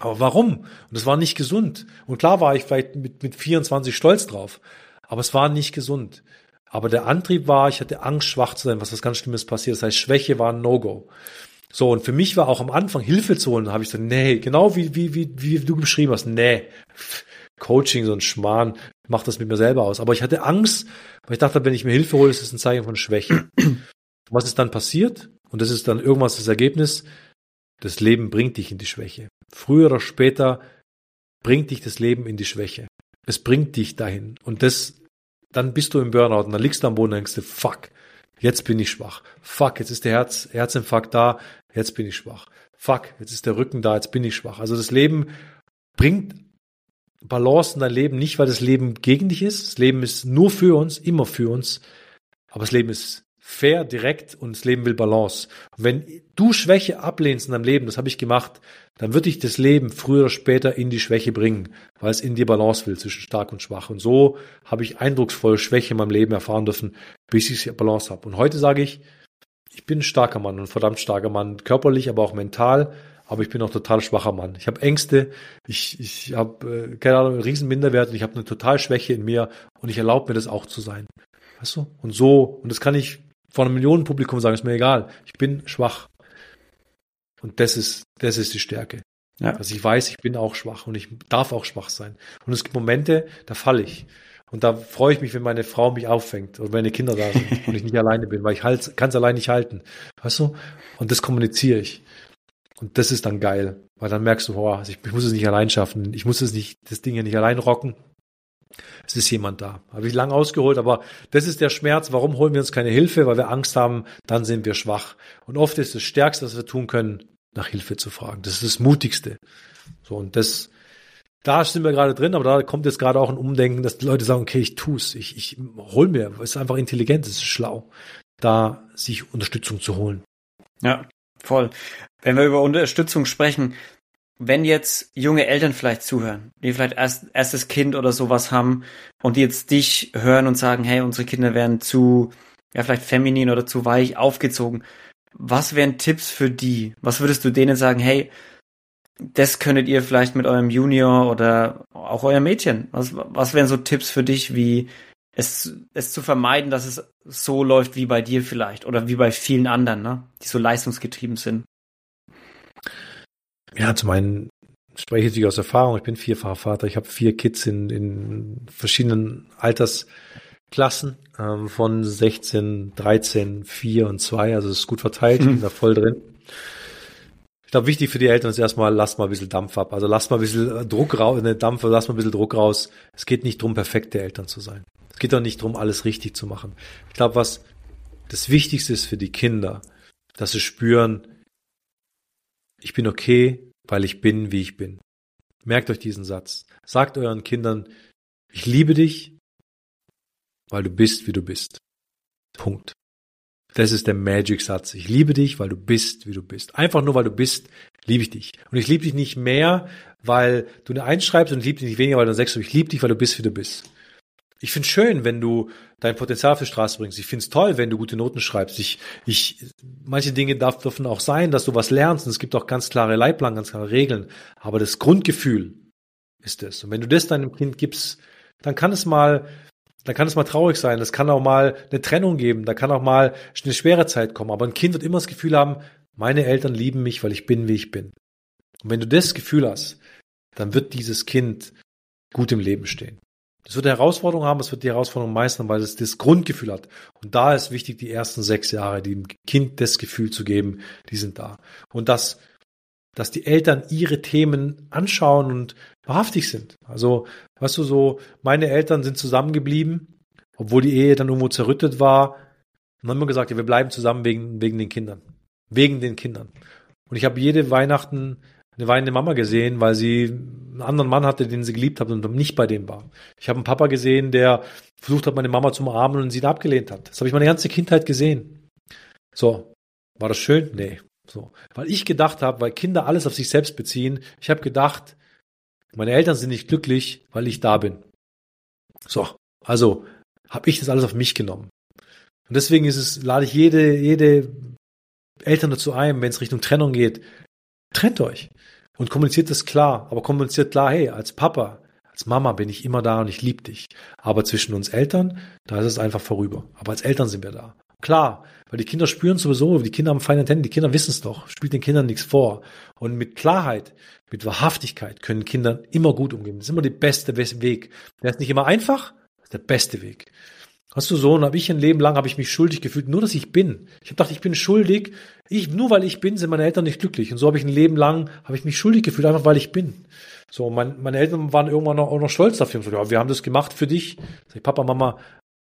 aber warum? Und das war nicht gesund. Und klar war ich vielleicht mit, mit 24 stolz drauf, aber es war nicht gesund. Aber der Antrieb war, ich hatte Angst, schwach zu sein, was was ganz Schlimmes passiert. Das heißt, Schwäche war ein No-Go. So, und für mich war auch am Anfang Hilfe zu holen, habe ich gesagt, nee, genau wie, wie, wie, wie du beschrieben hast, nee, Coaching, so ein Schmarrn, mach das mit mir selber aus. Aber ich hatte Angst, weil ich dachte, wenn ich mir Hilfe hole, ist das ein Zeichen von Schwäche. Was ist dann passiert? Und das ist dann irgendwas das Ergebnis. Das Leben bringt dich in die Schwäche. Früher oder später bringt dich das Leben in die Schwäche. Es bringt dich dahin. Und das, dann bist du im Burnout und dann liegst du am Boden und denkst du, fuck, jetzt bin ich schwach. Fuck, jetzt ist der Herz, Herzinfarkt da, jetzt bin ich schwach. Fuck, jetzt ist der Rücken da, jetzt bin ich schwach. Also das Leben bringt Balance in dein Leben, nicht weil das Leben gegen dich ist. Das Leben ist nur für uns, immer für uns. Aber das Leben ist fair, direkt und das Leben will Balance. Und wenn du Schwäche ablehnst in deinem Leben, das habe ich gemacht, dann wird dich das Leben früher oder später in die Schwäche bringen, weil es in dir Balance will zwischen stark und schwach. Und so habe ich eindrucksvoll Schwäche in meinem Leben erfahren dürfen, bis ich Balance habe. Und heute sage ich, ich bin ein starker Mann, ein verdammt starker Mann, körperlich, aber auch mental aber ich bin auch total schwacher Mann. Ich habe Ängste, ich, ich habe, äh, keine Ahnung, einen riesen Minderwert und ich habe eine total Schwäche in mir und ich erlaube mir das auch zu sein. Weißt du? Und so, und das kann ich vor einem Millionenpublikum sagen, ist mir egal. Ich bin schwach. Und das ist, das ist die Stärke. Ja. Also ich weiß, ich bin auch schwach und ich darf auch schwach sein. Und es gibt Momente, da falle ich. Und da freue ich mich, wenn meine Frau mich auffängt oder meine Kinder da sind [LAUGHS] und ich nicht alleine bin, weil ich halt, kann es allein nicht halten. Weißt du? Und das kommuniziere ich. Und das ist dann geil, weil dann merkst du, boah, ich, ich muss es nicht allein schaffen. Ich muss es nicht, das Ding hier nicht allein rocken. Es ist jemand da. Habe ich lang ausgeholt, aber das ist der Schmerz. Warum holen wir uns keine Hilfe? Weil wir Angst haben, dann sind wir schwach. Und oft ist das Stärkste, was wir tun können, nach Hilfe zu fragen. Das ist das Mutigste. So, und das, da sind wir gerade drin, aber da kommt jetzt gerade auch ein Umdenken, dass die Leute sagen, okay, ich tu's, ich, ich hol mir, es ist einfach intelligent, es ist schlau, da sich Unterstützung zu holen. Ja, voll. Wenn wir über Unterstützung sprechen, wenn jetzt junge Eltern vielleicht zuhören, die vielleicht erst, erstes Kind oder sowas haben und die jetzt dich hören und sagen, hey, unsere Kinder werden zu, ja, vielleicht feminin oder zu weich aufgezogen. Was wären Tipps für die? Was würdest du denen sagen, hey, das könntet ihr vielleicht mit eurem Junior oder auch euer Mädchen. Was, was wären so Tipps für dich, wie es, es zu vermeiden, dass es so läuft wie bei dir vielleicht oder wie bei vielen anderen, ne? die so leistungsgetrieben sind? Ja, zum einen spreche ich aus Erfahrung. Ich bin vierfacher Vater. Ich habe vier Kids in, in verschiedenen Altersklassen ähm, von 16, 13, 4 und 2. Also es ist gut verteilt. Ich bin da voll drin. Ich glaube, wichtig für die Eltern ist erstmal, lasst mal ein bisschen Dampf ab. Also lasst mal ein bisschen Druck raus, ne, Dampf, lasst mal ein bisschen Druck raus. Es geht nicht darum, perfekte Eltern zu sein. Es geht auch nicht darum, alles richtig zu machen. Ich glaube, was das Wichtigste ist für die Kinder, dass sie spüren, ich bin okay, weil ich bin, wie ich bin. Merkt euch diesen Satz. Sagt euren Kindern, ich liebe dich, weil du bist, wie du bist. Punkt. Das ist der Magic-Satz. Ich liebe dich, weil du bist, wie du bist. Einfach nur, weil du bist, liebe ich dich. Und ich liebe dich nicht mehr, weil du eine Eins schreibst und ich liebe dich nicht weniger, weil du sagst, ich liebe dich, weil du bist, wie du bist. Ich finde schön, wenn du dein Potenzial die Straße bringst. Ich finde es toll, wenn du gute Noten schreibst. Ich, ich, manche Dinge darf, dürfen auch sein, dass du was lernst. Und es gibt auch ganz klare Leitplanken, ganz klare Regeln. Aber das Grundgefühl ist es. Und wenn du das deinem Kind gibst, dann kann es mal da kann es mal traurig sein, es kann auch mal eine Trennung geben, da kann auch mal eine schwere Zeit kommen. Aber ein Kind wird immer das Gefühl haben, meine Eltern lieben mich, weil ich bin, wie ich bin. Und wenn du das Gefühl hast, dann wird dieses Kind gut im Leben stehen. Es wird eine Herausforderung haben, es wird die Herausforderung meistern, weil es das Grundgefühl hat. Und da ist wichtig, die ersten sechs Jahre dem Kind das Gefühl zu geben, die sind da. Und dass, dass die Eltern ihre Themen anschauen und wahrhaftig sind. Also, weißt du, so, meine Eltern sind zusammengeblieben, obwohl die Ehe dann irgendwo zerrüttet war. Und haben wir gesagt, ja, wir bleiben zusammen wegen, wegen den Kindern. Wegen den Kindern. Und ich habe jede Weihnachten eine weinende Mama gesehen, weil sie einen anderen Mann hatte, den sie geliebt hat und nicht bei dem war. Ich habe einen Papa gesehen, der versucht hat, meine Mama zu umarmen und sie da abgelehnt hat. Das habe ich meine ganze Kindheit gesehen. So, war das schön? Nee. So, weil ich gedacht habe, weil Kinder alles auf sich selbst beziehen, ich habe gedacht, meine Eltern sind nicht glücklich, weil ich da bin. So, also habe ich das alles auf mich genommen. Und deswegen ist es, lade ich jede, jede Eltern dazu ein, wenn es Richtung Trennung geht, trennt euch und kommuniziert das klar. Aber kommuniziert klar, hey, als Papa, als Mama bin ich immer da und ich liebe dich. Aber zwischen uns Eltern, da ist es einfach vorüber. Aber als Eltern sind wir da. Klar, weil die Kinder spüren sowieso, die Kinder haben feine Antennen, die Kinder wissen es doch, spielt den Kindern nichts vor. Und mit Klarheit, mit Wahrhaftigkeit können Kindern immer gut umgehen. Das ist immer der beste Weg. Der ist nicht immer einfach, das ist der beste Weg. Hast du so, und habe ich ein Leben lang habe ich mich schuldig gefühlt, nur dass ich bin. Ich habe gedacht, ich bin schuldig. Ich, nur weil ich bin, sind meine Eltern nicht glücklich. Und so habe ich ein Leben lang, habe ich mich schuldig gefühlt, einfach weil ich bin. So, mein, meine Eltern waren irgendwann auch noch stolz dafür. So, ja, wir haben das gemacht für dich. Sag ich, Papa, Mama,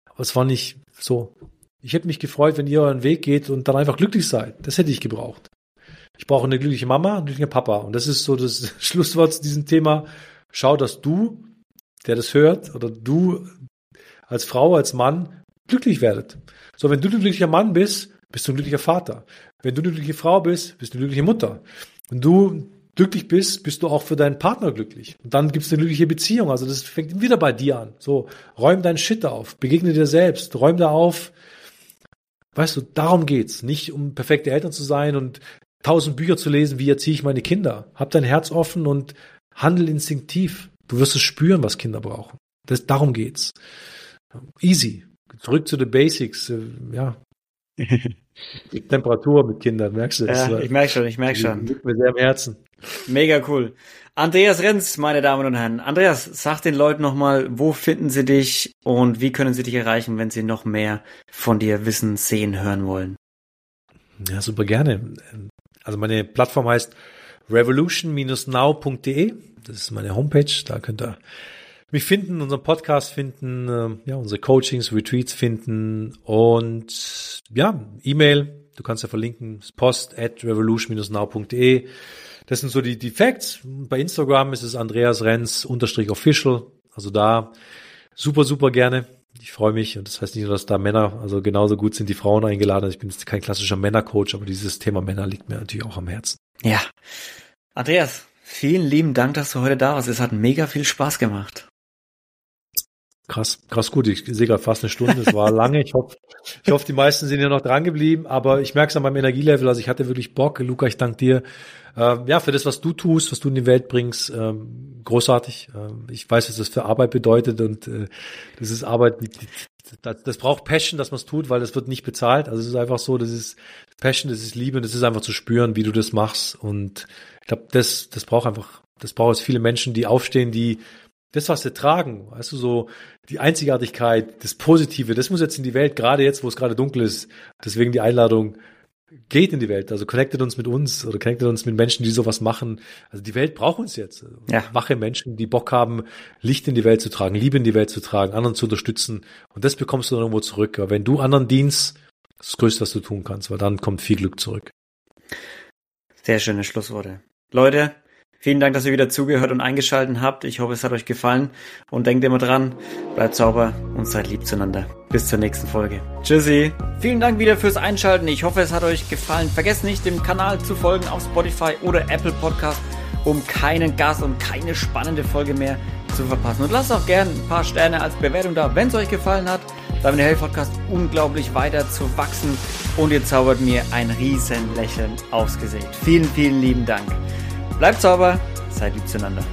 aber es war nicht so. Ich hätte mich gefreut, wenn ihr euren Weg geht und dann einfach glücklich seid. Das hätte ich gebraucht. Ich brauche eine glückliche Mama, einen glücklichen Papa. Und das ist so das [LAUGHS] Schlusswort zu diesem Thema. Schau, dass du, der das hört, oder du als Frau, als Mann glücklich werdet. So, wenn du ein glücklicher Mann bist, bist du ein glücklicher Vater. Wenn du eine glückliche Frau bist, bist du eine glückliche Mutter. Wenn du glücklich bist, bist du auch für deinen Partner glücklich. Und dann gibt es eine glückliche Beziehung. Also das fängt wieder bei dir an. So, räum deinen Shit auf, begegne dir selbst, räum da auf, Weißt du, darum geht's. Nicht um perfekte Eltern zu sein und tausend Bücher zu lesen, wie erziehe ich meine Kinder. Hab dein Herz offen und handel instinktiv. Du wirst es spüren, was Kinder brauchen. Das, darum geht's. Easy. Zurück zu den Basics. Äh, ja. [LAUGHS] Temperatur mit Kindern, merkst du das? Ja, ich merke schon, ich merke schon. Liegt mir sehr am Herzen. Mega cool. Andreas Renz, meine Damen und Herren. Andreas, sag den Leuten nochmal, wo finden sie dich und wie können sie dich erreichen, wenn sie noch mehr von dir wissen, sehen, hören wollen? Ja, super gerne. Also meine Plattform heißt revolution-now.de. Das ist meine Homepage. Da könnt ihr mich finden, unseren Podcast finden, äh, ja, unsere Coachings, Retreats finden und ja, E-Mail. Du kannst ja verlinken, post at revolution-now.de. Das sind so die, die Facts. Bei Instagram ist es Andreas Renz unterstrich official. Also da super, super gerne. Ich freue mich und das heißt nicht nur, dass da Männer, also genauso gut sind die Frauen eingeladen. Also ich bin jetzt kein klassischer Männercoach, aber dieses Thema Männer liegt mir natürlich auch am Herzen. Ja. Andreas, vielen lieben Dank, dass du heute da warst. Es hat mega viel Spaß gemacht. Krass, krass gut. Ich sehe gerade fast eine Stunde. Es war lange. Ich hoffe, ich hoffe, die meisten sind ja noch dran geblieben. Aber ich merke es an meinem Energielevel. Also ich hatte wirklich Bock. Luca, ich danke dir. Äh, ja, für das, was du tust, was du in die Welt bringst. Ähm, großartig. Ähm, ich weiß, was das für Arbeit bedeutet und äh, das ist Arbeit, das, das braucht Passion, dass man es tut, weil das wird nicht bezahlt. Also es ist einfach so, das ist Passion, das ist Liebe und das ist einfach zu spüren, wie du das machst. Und ich glaube, das, das braucht einfach, das braucht es viele Menschen, die aufstehen, die das, was sie tragen, weißt du, so die Einzigartigkeit, das Positive, das muss jetzt in die Welt, gerade jetzt, wo es gerade dunkel ist. Deswegen die Einladung, geht in die Welt, also connectet uns mit uns oder connectet uns mit Menschen, die sowas machen. Also die Welt braucht uns jetzt. Ja. Wache Menschen, die Bock haben, Licht in die Welt zu tragen, Liebe in die Welt zu tragen, anderen zu unterstützen. Und das bekommst du dann irgendwo zurück. Aber wenn du anderen dienst, das ist das Größte, was du tun kannst, weil dann kommt viel Glück zurück. Sehr schöne Schlussworte. Leute, Vielen Dank, dass ihr wieder zugehört und eingeschaltet habt. Ich hoffe, es hat euch gefallen. Und denkt immer dran, bleibt sauber und seid lieb zueinander. Bis zur nächsten Folge. Tschüssi. Vielen Dank wieder fürs Einschalten. Ich hoffe, es hat euch gefallen. Vergesst nicht, dem Kanal zu folgen auf Spotify oder Apple Podcast, um keinen Gast und keine spannende Folge mehr zu verpassen. Und lasst auch gerne ein paar Sterne als Bewertung da, wenn es euch gefallen hat. Da der Hell Podcast unglaublich weiter zu wachsen und ihr zaubert mir ein riesen Lächeln aufs Gesicht. Vielen, vielen lieben Dank. Bleibt sauber, seid lieb zueinander.